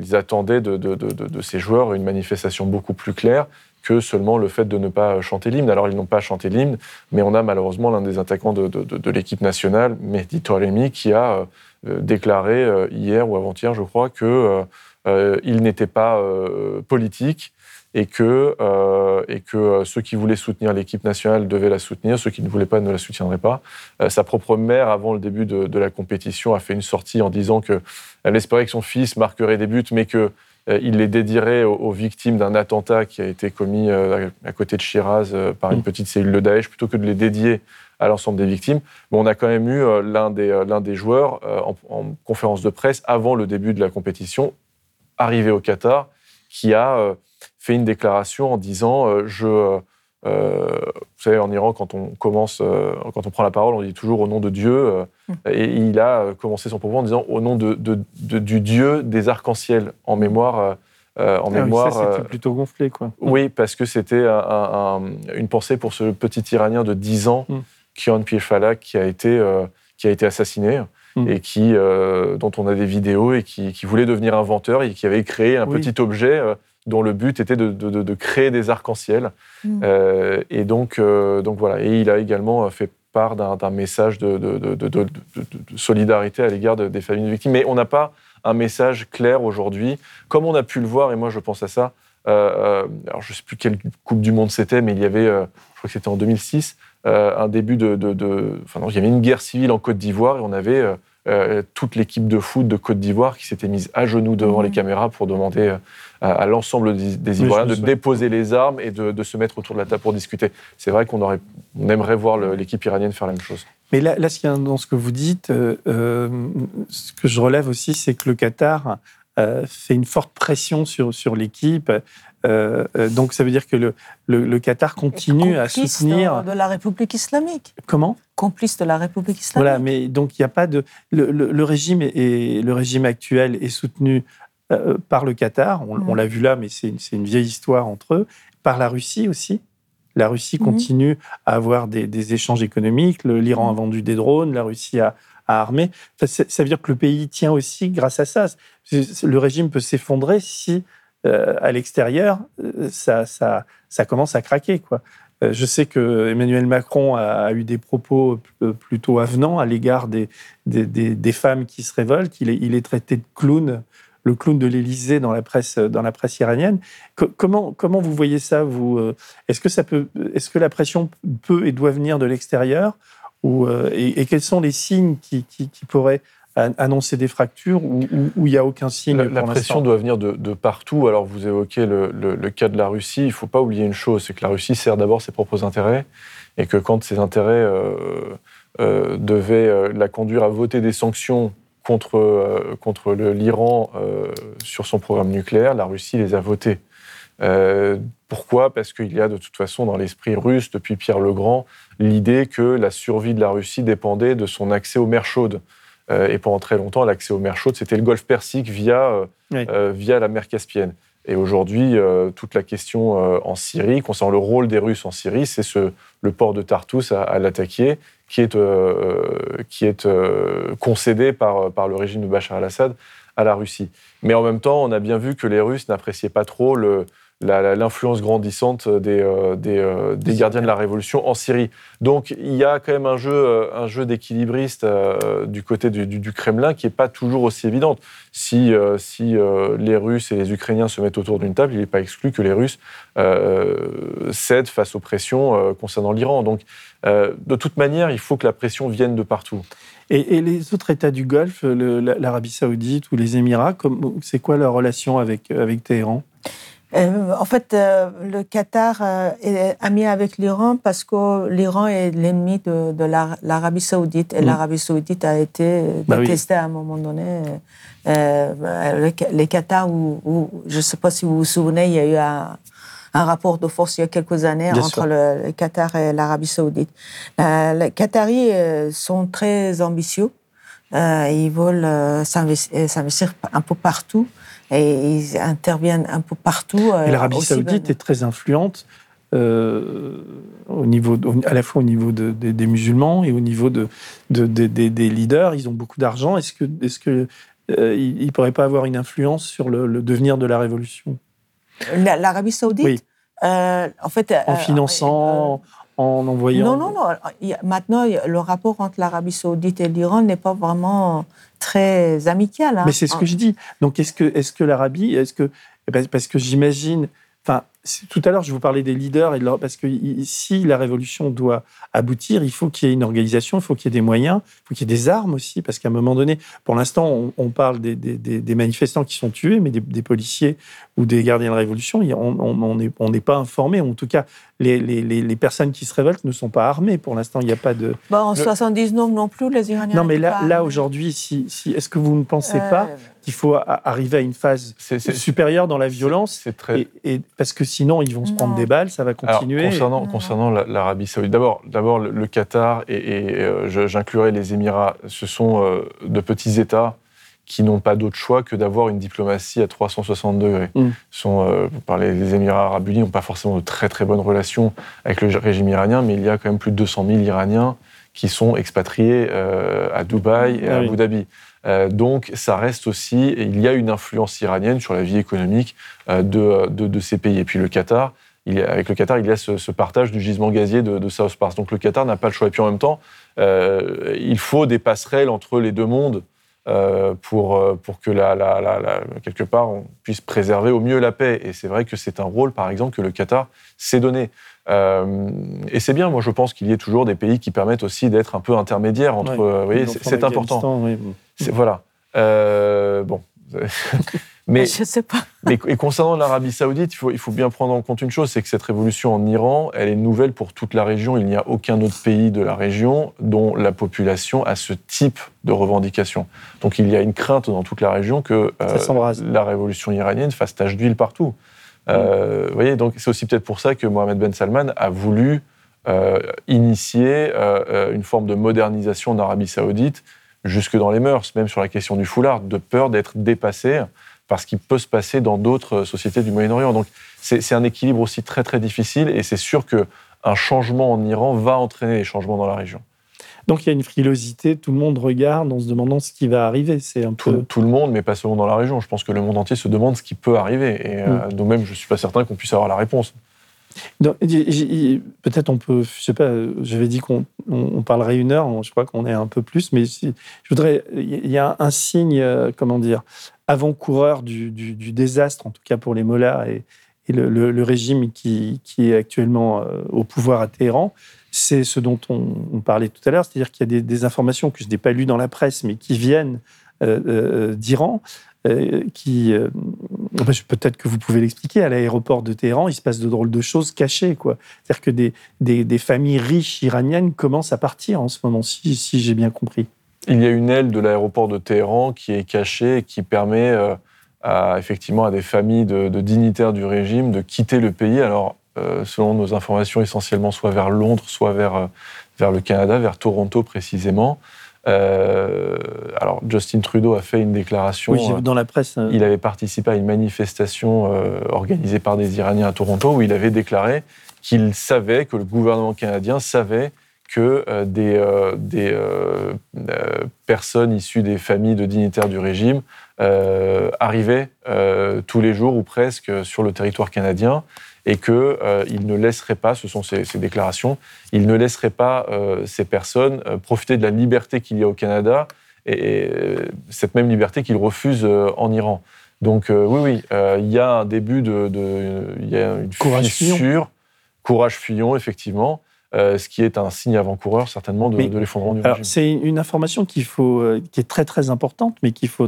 ils attendaient de, de, de, ces joueurs une manifestation beaucoup plus claire que seulement le fait de ne pas chanter l'hymne. Alors, ils n'ont pas chanté l'hymne, mais on a malheureusement l'un des attaquants de, l'équipe nationale, Mehdi Toremi, qui a euh, déclaré hier ou avant-hier, je crois, que euh, il n'était pas euh, politique et que, euh, et que ceux qui voulaient soutenir l'équipe nationale devaient la soutenir, ceux qui ne voulaient pas ne la soutiendraient pas. sa propre mère, avant le début de, la compétition, a fait une sortie en disant qu'elle espérait que son fils marquerait des buts, mais qu'il il les dédierait aux, victimes d'un attentat qui a été commis à côté de Shiraz par une mmh. petite cellule de Daesh, plutôt que de les dédier à l'ensemble des victimes. Mais on a quand même eu l'un des, l'un des joueurs en, conférence de presse avant le début de la compétition arrivé au Qatar, qui a euh, fait une déclaration en disant euh, je euh, vous savez, en Iran, quand on commence, quand on prend la parole, on dit toujours au nom de Dieu. Mm. Et il a commencé son propos en disant au nom de, du Dieu des arcs-en-ciel, en mémoire. en ah mémoire.
ça, c'était plutôt gonflé, quoi.
Oui, parce que c'était une pensée pour ce petit Iranien de 10 ans, mm. Kian Pirfalak, qui a été, qui a été assassiné. Mm. et qui, euh, dont on a des vidéos et qui, voulait devenir inventeur et qui avait créé un petit objet euh, dont le but était de, créer des arcs-en-ciel. Mm. Euh, et donc, donc voilà. Et il a également fait part d'un message de, solidarité à l'égard des familles de victimes. Mais on n'a pas un message clair aujourd'hui, comme on a pu le voir, et moi je pense à ça. alors je ne sais plus quelle Coupe du Monde c'était, mais il y avait, je crois que c'était en 2006, un début de, enfin non, il y avait une guerre civile en Côte d'Ivoire et on avait euh, toute l'équipe de foot de Côte d'Ivoire qui s'était mise à genoux devant les caméras pour demander euh, à, l'ensemble des, Ivoiriens de déposer les armes et de, se mettre autour de la table pour discuter. C'est vrai qu'on aurait, on aimerait voir l'équipe iranienne faire la même chose.
Mais là, là, dans ce que vous dites, euh, ce que je relève aussi, c'est que le Qatar fait une forte pression sur, sur l'équipe. Euh, euh, donc ça veut dire que le, le, Qatar continue à soutenir
de, la République islamique.
Comment?
Complice de la République islamique.
Voilà, mais donc il n'y a pas de le, régime et le régime actuel est soutenu euh, par le Qatar. On, mm. l'a vu là, mais c'est une, une, vieille histoire entre eux. Par la Russie aussi. La Russie mm. continue à avoir des, des échanges économiques. L'Iran a mm. vendu des drones. La Russie a, armer. ça veut dire que le pays tient aussi grâce à ça. Le régime peut s'effondrer si, à l'extérieur, ça, ça, commence à craquer. Euh, je sais que Emmanuel Macron a, eu des propos plutôt avenants à l'égard des, femmes qui se révoltent. Il est, traité de clown, le clown de l'Élysée dans la presse, iranienne. comment, vous voyez ça euh, Est-ce que la pression peut et doit venir de l'extérieur euh, et, quels sont les signes qui pourraient annoncer des fractures ou il n'y a aucun signe
La, la pression doit venir de, partout. Alors vous évoquez le, cas de la Russie. Il ne faut pas oublier une chose, c'est que la Russie sert d'abord ses propres intérêts et que quand ses intérêts euh, euh, devaient euh, la conduire à voter des sanctions contre, contre l'Iran sur son programme nucléaire, la Russie les a votées. pourquoi? Parce qu'il y a de toute façon dans l'esprit russe, depuis Pierre le Grand, l'idée que la survie de la Russie dépendait de son accès aux mers chaudes. Euh, et pendant très longtemps, l'accès aux mers chaudes, c'était le golfe Persique via, euh, euh, via la mer Caspienne. Et aujourd'hui, toute la question en Syrie, concernant le rôle des Russes en Syrie, c'est ce, le port de Tartous à, à l'attaquer, qui est, qui est concédé par, par le régime de Bachar al-Assad à la Russie. Mais en même temps, on a bien vu que les Russes n'appréciaient pas trop le, l'influence grandissante des, euh, euh, des, gardiens de la révolution en Syrie. Donc il y a quand même un jeu, euh, un jeu d'équilibriste du côté du, Kremlin qui n'est pas toujours aussi évidente. Si, si les Russes et les Ukrainiens se mettent autour d'une table, il n'est pas exclu que les Russes cèdent face aux pressions concernant l'Iran. Donc de toute manière, il faut que la pression vienne de partout.
Et, les autres États du Golfe, l'Arabie saoudite ou les Émirats, c'est quoi leur relation avec, avec Téhéran?
Euh, en fait, euh, le Qatar euh, est ami avec l'Iran parce que l'Iran est l'ennemi de, l'Arabie saoudite et mm. l'Arabie saoudite a été bah détestée à un moment donné. les Qatar, où, je ne sais pas si vous vous souvenez, il y a eu un, rapport de force il y a quelques années entre le, Qatar et l'Arabie saoudite. les Qataris sont très ambitieux. ils veulent s'investir un peu partout et ils interviennent un peu partout.
et l'Arabie saoudite est très influente. Euh, au niveau, à la fois au niveau des musulmans et au niveau de, des leaders. Ils ont beaucoup d'argent. Est-ce que, est-ce que euh, ne pourraient pas avoir une influence sur le, devenir de la révolution?
L'Arabie Saoudite?
Oui.
Euh, en fait,
en finançant, en envoyant?
Non, non, non. Maintenant, le rapport entre l'Arabie Saoudite et l'Iran n'est pas vraiment très amical. Hein.
Mais c'est ce que je dis. Donc, est-ce que, est-ce que l'Arabie, est-ce que, ben, parce que j'imagine, enfin, tout à l'heure, je vous parlais des leaders, et parce que si la révolution doit aboutir, il faut qu'il y ait une organisation, il faut qu'il y ait des moyens, il faut qu'il y ait des armes aussi, parce qu'à un moment donné, pour l'instant, on, parle des, manifestants qui sont tués, mais des, policiers ou des gardiens de la révolution, on n'est pas informé. En tout cas, les, personnes qui se révoltent ne sont pas armées. Pour l'instant, il n'y a pas de.
Bon, en 79 non plus, les Iraniens.
Non, mais là, là aujourd'hui, si, si, est-ce que vous ne pensez pas euh, qu'il faut arriver à une phase supérieure dans la violence très... et, parce que sinon, ils vont se prendre des balles, ça va continuer.
concernant, concernant l'Arabie Saoudite, d'abord, d'abord le, Qatar et, euh, j'inclurai les Émirats, ce sont euh, de petits États qui n'ont pas d'autre choix que d'avoir une diplomatie à 360 degrés. Mm. Sont, euh, vous parlez des Émirats arabes unis, n'ont pas forcément de très très bonnes relations avec le régime iranien, mais il y a quand même plus de 200 000 Iraniens qui sont expatriés à Dubaï et à ah Abu Dhabi. donc, ça reste aussi, il y a une influence iranienne sur la vie économique de, de, ces pays. Et puis le Qatar, il avec le Qatar, il y a ce, partage du gisement gazier de, de South Pars. Donc le Qatar n'a pas le choix. Et puis en même temps, euh, il faut des passerelles entre les deux mondes euh, pour, euh, pour que, la, la, quelque part, on puisse préserver au mieux la paix. Et c'est vrai que c'est un rôle, par exemple, que le Qatar s'est donné. et c'est bien, moi je pense qu'il y ait toujours des pays qui permettent aussi d'être un peu intermédiaires entre. vous voyez, c'est important. Oui. Voilà. bon. [laughs]
Mais, je sais pas. [laughs]
mais et concernant l'Arabie Saoudite, il faut, il faut bien prendre en compte une chose, c'est que cette révolution en Iran, elle est nouvelle pour toute la région. Il n'y a aucun autre pays de la région dont la population a ce type de revendication. Donc il y a une crainte dans toute la région que euh, la révolution iranienne fasse tache d'huile partout. Euh, vous voyez, donc c'est aussi peut-être pour ça que Mohamed Ben Salman a voulu euh, initier une forme de modernisation en Arabie Saoudite jusque dans les mœurs, même sur la question du foulard, de peur d'être dépassé parce qu'il peut se passer dans d'autres sociétés du Moyen-Orient. Donc c'est un équilibre aussi très très difficile et c'est sûr qu'un changement en Iran va entraîner des changements dans la région.
Donc il y a une frilosité, tout le monde regarde en se demandant ce qui va arriver. C'est un
tout,
peu.
tout le monde, mais pas seulement dans la région. Je pense que le monde entier se demande ce qui peut arriver. Et euh,
Mm.
nous-mêmes, je ne suis pas certain qu'on puisse avoir la réponse.
Peut-être on peut, je sais pas, j'avais dit qu'on on, on parlerait une heure, je crois qu'on est un peu plus, mais je voudrais, il y a un signe, euh, comment dire, avant-coureur du, désastre, en tout cas pour les Mollahs et, le, régime qui, est actuellement euh, au pouvoir à Téhéran, c'est ce dont on, parlait tout à l'heure, c'est-à-dire qu'il y a des, informations que je n'ai pas lues dans la presse, mais qui viennent euh, euh, d'Iran, qui, peut-être que vous pouvez l'expliquer, à l'aéroport de Téhéran, il se passe de drôles de choses cachées. quoi. C'est-à-dire que des familles riches iraniennes commencent à partir en ce moment, si, si j'ai bien compris.
Il y a une aile de l'aéroport de Téhéran qui est cachée et qui permet euh, à, effectivement à des familles de, de dignitaires du régime de quitter le pays. Alors, euh, selon nos informations, essentiellement soit vers Londres, soit vers, euh, vers le Canada, vers Toronto précisément. Euh, alors, Justin Trudeau a fait une déclaration.
Oui, dans la presse.
il avait participé à une manifestation organisée par des Iraniens à Toronto où il avait déclaré qu'il savait, que le gouvernement canadien savait que euh, des, euh, des euh, euh, personnes issues des familles de dignitaires du régime euh, arrivaient euh, tous les jours ou presque sur le territoire canadien et qu'il ne laisserait pas, ce sont ses déclarations, il ne laisserait pas euh, ces personnes euh, profiter de la liberté qu'il y a au Canada et, euh, cette même liberté qu'ils refusent euh, en Iran. Donc euh, oui, oui, euh, il y a un début de, il y a une
Courage
fissure, courage fuyant effectivement, euh, ce qui est un signe avant-coureur certainement de, de l'effondrement du
Alors,
régime.
c'est une information qu'il faut, euh, qui est très très importante, mais qu'il faut,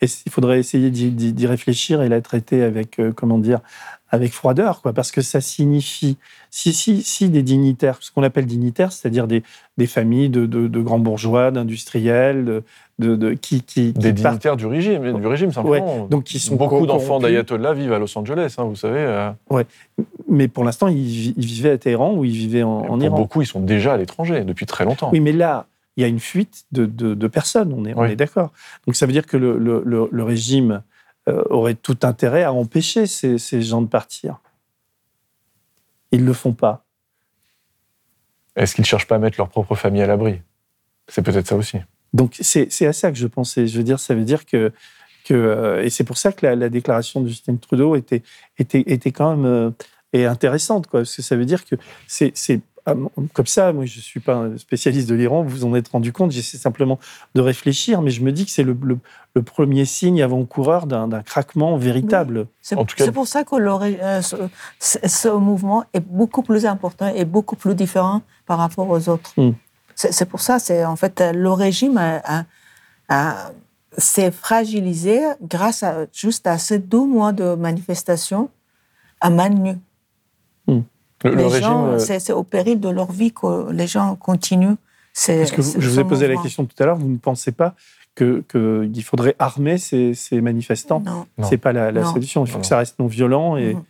et il faudrait essayer d'y réfléchir et la traiter avec, euh, comment dire, avec froideur, quoi, parce que ça signifie, si, si, si des dignitaires, ce qu'on appelle dignitaires, c'est-à-dire des, des familles de, de, de grands bourgeois, d'industriels, de, de, de- qui, qui,
Des
qui
dignitaires du régime, du régime simplement.
donc qui sont
Beaucoup
co-
d'enfants d'ayatollahs vivent à Los Angeles, hein, vous savez. euh,
mais pour l'instant, ils, ils vivaient à Téhéran ou ils vivaient en, en Iran.
beaucoup, ils sont déjà à l'étranger depuis très longtemps.
Oui, mais là, il y a une fuite de, de- de personnes, on est, on
Oui.
est d'accord. Donc ça veut dire que le, le- le- le régime euh, aurait tout intérêt à empêcher ces, ces gens de partir. Ils ne le font pas.
Est-ce qu'ils ne cherchent pas à mettre leur propre famille à l'abri? C'est peut-être ça aussi.
Donc c'est à ça que je pensais. Je veux dire, ça veut dire que. que euh, et c'est pour ça que la, la déclaration de Justin Trudeau était, était, était quand même euh, et intéressante, quoi, parce que ça veut dire que c'est. Ah, Comme ça, moi je ne suis pas un spécialiste de l'Iran, vous en êtes rendu compte, j'essaie simplement de réfléchir, mais je me dis que c'est le, le- le premier signe avant-coureur d'un d'un craquement véritable.
C'est
En tout cas-
c'est pour ça que le euh, ce, mouvement est beaucoup plus important et beaucoup plus différent par rapport aux autres.
Mm.
C'est c'est pour ça, c'est en fait le régime a- a- a- s'est fragilisé grâce à juste à ces deux mois de manifestation à main nue.
Le, le
Les
régime,
gens,
euh,
c'est c'est au péril de leur vie que les gens continuent. C'est-
Parce que vous-
c'est
je vous ai posé la question tout à l'heure, vous ne pensez pas qu'il que qu'il faudrait armer ces, ces manifestants?
Non.
C'est pas la, la
Non.
solution. Il faut
Non.
que ça reste non violent et,
Mhm.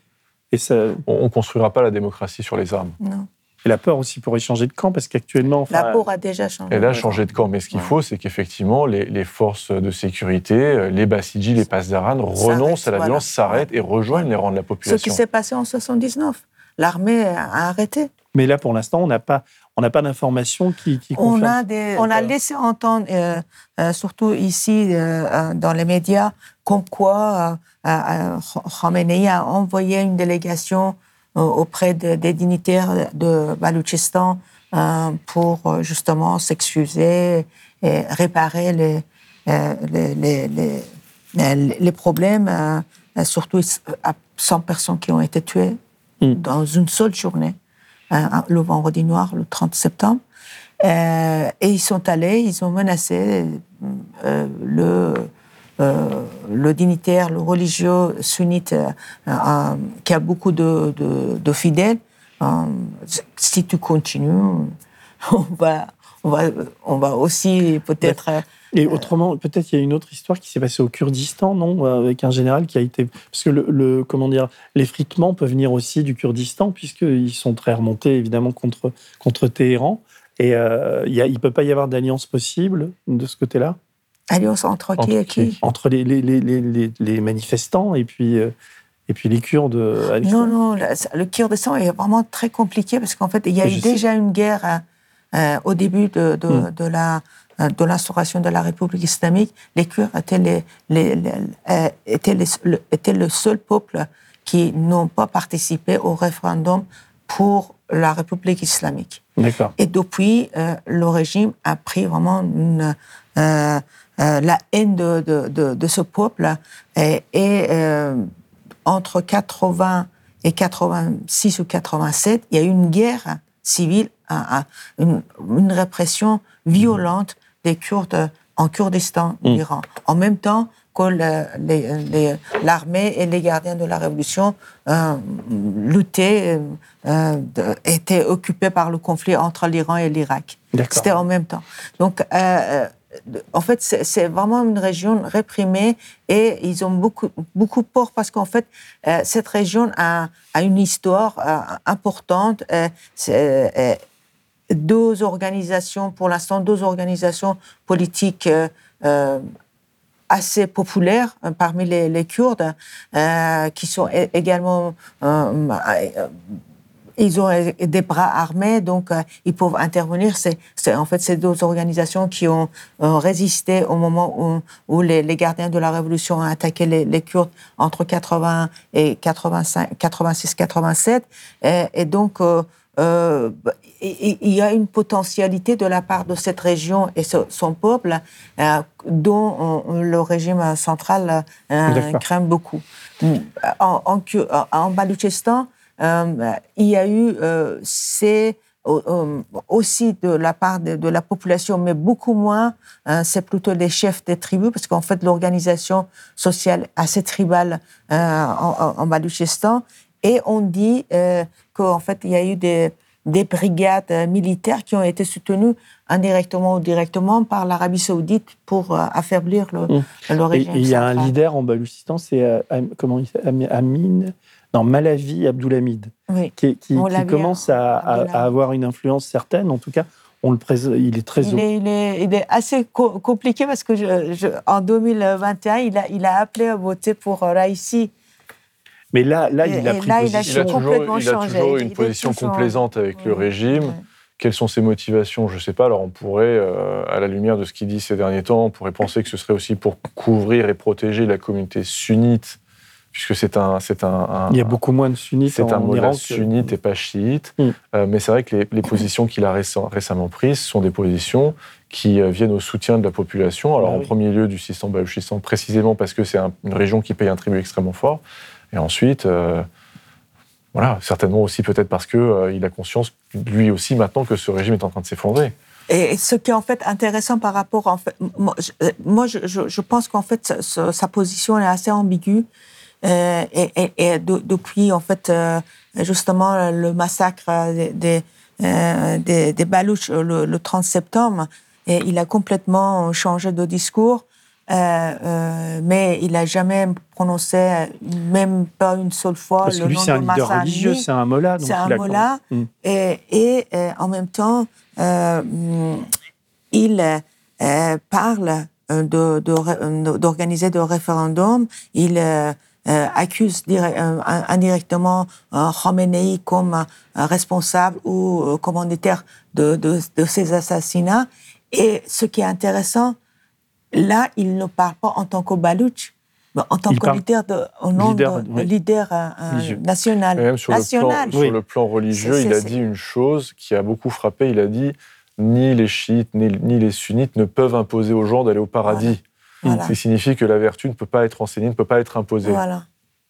et, ça,
on ne construira pas la démocratie sur les armes.
Non.
et la peur aussi pourrait changer de camp parce qu'actuellement, enfin,
La peau a déjà changé.
Elle a changé de camp. Mais ce qu'il
Ouais.
faut, c'est qu'effectivement, les, les forces de sécurité, euh, les Bassidji, les Pasdaran, renoncent à la
voilà.
violence, s'arrêtent et rejoignent les rangs de la
Ce qui
population.
s'est passé en 79. L'armée a arrêté.
Mais là, pour l'instant, on n'a pas, on n'a pas d'informations qui, qui
On
confirment.
a, des, on a laissé entendre, euh, euh, surtout ici euh, euh, dans les médias, comme quoi euh, euh, Khamenei a envoyé une délégation euh, auprès de- des dignitaires de Baloutchistan euh, pour euh, justement s'excuser et réparer les, euh, les, les, les- les- les problèmes, euh, euh, surtout à 100 personnes qui ont été tuées
Mm.
dans une seule journée, euh, le vendredi noir, le 30 septembre. Euh, et ils sont allés, ils ont menacé euh, le, euh, le dignitaire, le religieux sunnite qui a beaucoup de, de- de fidèles. Si tu continues, [laughs] on va, on va, on va aussi peut-être. Euh,
Et autrement, peut-être il y a une autre histoire qui s'est passée au Kurdistan, non Avec un général qui a été. Parce que le, le- comment dire, l'effritement peut venir aussi du Kurdistan, puisqu'ils sont très remontés, évidemment, contre, contre Téhéran. Et euh, il ne peut pas y avoir d'alliance possible de ce côté-là?
Alliance entre qui et qui?
entre les, les, les, les, manifestants et puis, euh, et puis les Kurdes. à
Non, non, le Kurdistan est vraiment très compliqué parce qu'en fait, il y a eu
sais.
déjà une guerre euh, au début de, de,
Mm.
de la de l'instauration de la République islamique, les Kurdes étaient, les, les, les- euh, étaient, le, étaient le seul peuple qui n'ont pas participé au référendum pour la République islamique.
D'accord.
Et depuis, euh, le régime a pris vraiment une, euh, euh, la haine de, de, de, de ce peuple. Et, et, euh, entre 80 et 86 ou 87, il y a eu une guerre civile, un- un- une, une répression violente des Kurdes en Kurdistan,
Mm.
l'Iran. En même temps que le- l'armée et les gardiens de la révolution euh, luttaient, euh, étaient occupés par le conflit entre l'Iran et l'Irak. C'était en même temps. Donc, euh, euh, en fait, c'est vraiment une région réprimée et ils ont beaucoup, beaucoup peur parce qu'en fait, euh, cette région a, a une histoire importante. Deux organisations, pour l'instant, deux organisations politiques euh, euh, assez populaires euh, parmi les, les Kurdes, euh, qui sont également euh, euh, ils ont des bras armés, donc ils peuvent intervenir. C'est, en fait ces deux organisations qui ont résisté au moment où, où les, les gardiens de la révolution ont attaqué les, les Kurdes entre 80 et 85, 86-87. Et, et donc, euh, il y a une potentialité de la part de cette région et son peuple euh, dont on- le régime central euh, craint beaucoup. En, en, Ku- en Baloutchistan, il y a eu aussi de la part de, de la population, mais beaucoup moins, euh, c'est plutôt les chefs des tribus, parce qu'en fait, l'organisation sociale assez tribale euh, en, en, Baloutchistan. Et on dit euh, qu'en fait, il y a eu des, des brigades euh, militaires qui ont été soutenues indirectement ou directement par l'Arabie saoudite pour euh, affaiblir le, le
Et
régime.
et il y a un leader en Baloutchistan, c'est euh, comment il Amin, non Malavi Abdoulhamid,
Oui.
qui, commence à, à- avoir une influence certaine. En tout cas, on le présente, il est très
Il est, il est- il est assez co- compliqué parce que je, je- en 2021, il a, il a appelé à voter pour Raisi.
Mais là, là,
Et-
il a pris
là, il a
position.
Il a toujours,
complètement
il a
changé.
toujours une position
toujours-
complaisante avec le régime. Quelles sont ses motivations? Je ne sais pas. Alors on pourrait, euh, à la lumière de ce qu'il dit ces derniers temps, on pourrait penser que ce serait aussi pour couvrir et protéger la communauté sunnite, puisque c'est un, c'est un, un-
Il y a beaucoup moins de sunnites
c'est un modèle
que-
sunnite et pas chiite.
Mm.
Euh, mais c'est vrai que les, les positions qu'il a récem- récemment prises sont des positions qui euh, viennent au soutien de la population. Alors
Ah
en
oui.
premier lieu du Sistan Baluchistan, précisément parce que c'est un- une région qui paye un tribut extrêmement fort. Et ensuite, euh, voilà, certainement aussi peut-être parce que euh, il a conscience lui aussi maintenant que ce régime est en train de s'effondrer.
Et ce qui est en fait intéressant par rapport, en fait, moi, je, euh, je, pense qu'en fait, sa position est assez ambiguë. Et et- et de- depuis, en fait, justement, le massacre des, Balouches le, le 30 septembre, et il a complètement changé de discours. Euh, euh, mais il n'a jamais prononcé, même pas une seule fois,
Parce que
le
lui,
nom
c'est un
de
leader religieux, c'est un mollah.
C'est un
il a-
mollah.
Mm.
Et, et, euh, en même temps, euh, il euh, parle de- de ré- d'organiser de, référendums. Il accuse dire- indirectement Khamenei comme responsable ou commanditaire de, de, de ces assassinats. Et ce qui est intéressant, là, il ne parle pas en tant que Baloutch, mais en tant
Il
que leader, de, au nom
leader,
de,
oui.
leader euh, euh, national.
Et même sur, le plan,
national.
sur
Oui.
le plan religieux, il a dit une chose qui a beaucoup frappé. Il a dit ni les chiites ni, ni les sunnites ne peuvent imposer aux gens d'aller au paradis.
Voilà.
Ce qui signifie que la vertu ne peut pas être enseignée, ne peut pas être imposée.
Voilà.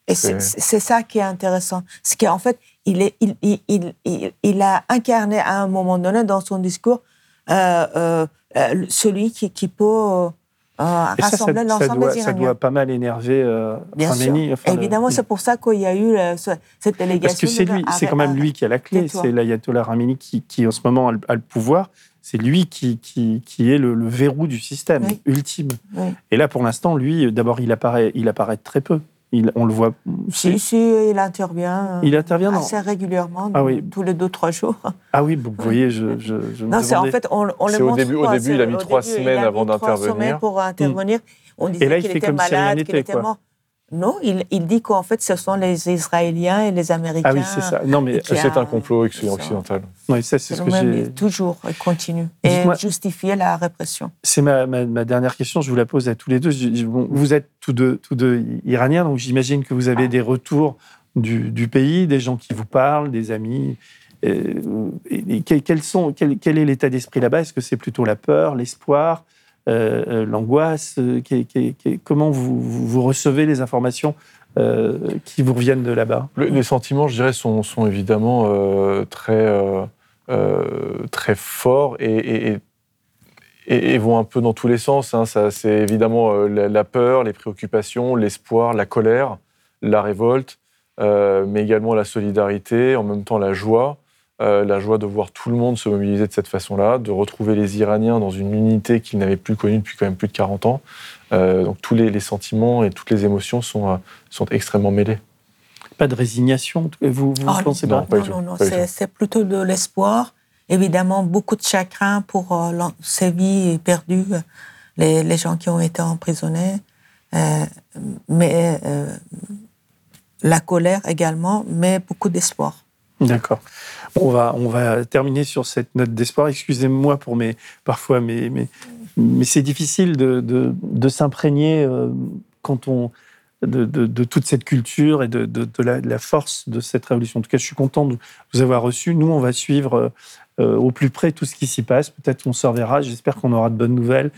Et c'est ça qui est intéressant. C'est qu'en fait, il, est, il, il, il, il, il a incarné à un moment donné dans son discours euh, euh, euh, celui qui, qui peut
Et ça,
rassembler l'ensemble
doit, ça pas mal énerver euh,
Bien
Khamenei, enfin, le-
Évidemment, c'est pour ça qu'il y a eu euh, ce- cette délégation.
Parce que c'est lui, c'est quand même lui qui a la clé. C'est l'ayatollah Khamenei qui, qui, en ce moment, a le, a le pouvoir. C'est lui qui, qui, qui est le, le verrou du système
Oui.
ultime.
Oui.
Et là, pour l'instant, lui, d'abord, il apparaît, il apparaît très peu. Il, on le voit.
Si, si, il intervient.
Il intervient dans-
assez régulièrement,
Ah oui.
tous les deux trois jours.
Ah oui, vous voyez, je, je, je me
Non, c'est en fait, on, on le
C'est au
montre
début- au
pas,
début,
c'est
il a mis
au
trois
début,
semaines avant d'intervenir.
semaines pour intervenir. On disait
là, il
qu'il
fait
était
comme si rien
malade, qu'il était mort. Non, il, il dit qu'en fait, ce sont les Israéliens et les Américains.
Ah oui, c'est ça. Non, mais
qui
C'est
a-
un complot occidental.
oui, ça, c'est ce que j'ai.
Toujours, il continue. Et
Dites-moi-
justifier la répression.
C'est ma, ma, ma dernière question, je vous la pose à tous les deux. Je- je- bon, vous êtes tous deux, tous deux iraniens, donc j'imagine que vous avez des retours du, du pays, des gens qui vous parlent, des amis. Et- et quels- quels sont, quel, quel est l'état d'esprit là-bas? Est-ce que c'est plutôt la peur, l'espoir, l'angoisse Comment vous, recevez les informations euh, qui vous reviennent de là-bas?
Le- les sentiments, je dirais, sont, évidemment euh, très, euh, très forts et, vont un peu dans tous les sens. hein. C'est évidemment la, peur, les préoccupations, l'espoir, la colère, la révolte, mais également la solidarité, en même temps la joie. Euh, la joie de voir tout le monde se mobiliser de cette façon-là, de retrouver les Iraniens dans une unité qu'ils n'avaient plus connue depuis quand même plus de 40 ans. Euh, donc tous les, les sentiments et toutes les émotions sont, euh, sont extrêmement mêlés.
Pas de résignation Vous, vous
Ah,
pensez
non,
pas
pas
non, non, non, c'est, plutôt de l'espoir. Évidemment, beaucoup de chagrin pour euh, ces vies perdues, les, les gens qui ont été emprisonnés. Euh, mais euh, la colère également, mais beaucoup d'espoir.
D'accord. On, va, on va terminer sur cette note d'espoir. Excusez-moi pour mes, parfois, mes, mes- mais c'est difficile de, de, de s'imprégner euh, quand on, de, de- toute cette culture et de, la, de la force de cette révolution. En tout cas, je suis content de vous avoir reçu. Nous, on va suivre euh, au plus près tout ce qui s'y passe. Peut-être on se reverra. J'espère qu'on aura de bonnes nouvelles.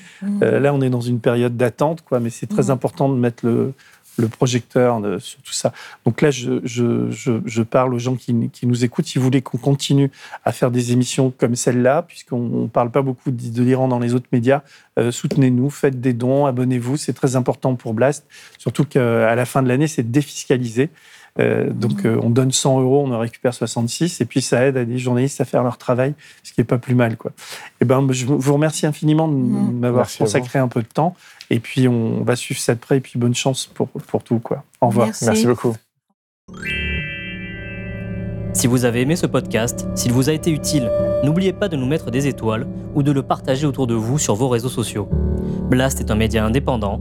Euh, là, on est dans une période d'attente, quoi, mais c'est très
Mhm.
important de mettre le, le projecteur de- sur tout ça. Donc là, je, je, je, je parle aux gens qui, qui nous écoutent. Si vous voulez qu'on continue à faire des émissions comme celle-là, puisqu'on ne parle pas beaucoup de, de l'Iran dans les autres médias, euh, soutenez-nous, faites des dons, abonnez-vous. C'est très important pour Blast. Surtout qu'à la fin de l'année, c'est défiscalisé. Euh, donc, euh, on donne 100 euros, on en récupère 66, et puis ça aide à des journalistes à faire leur travail, ce qui est pas plus mal, quoi. Et ben, je vous remercie infiniment de
Mhm.
m'avoir consacré un peu de temps, et puis on va suivre ça de près, et puis bonne chance pour, pour tout, quoi. Au revoir.
Merci.
Merci beaucoup.
Si vous avez aimé ce podcast, s'il vous a été utile, n'oubliez pas de nous mettre des étoiles ou de le partager autour de vous sur vos réseaux sociaux. Blast est un média indépendant,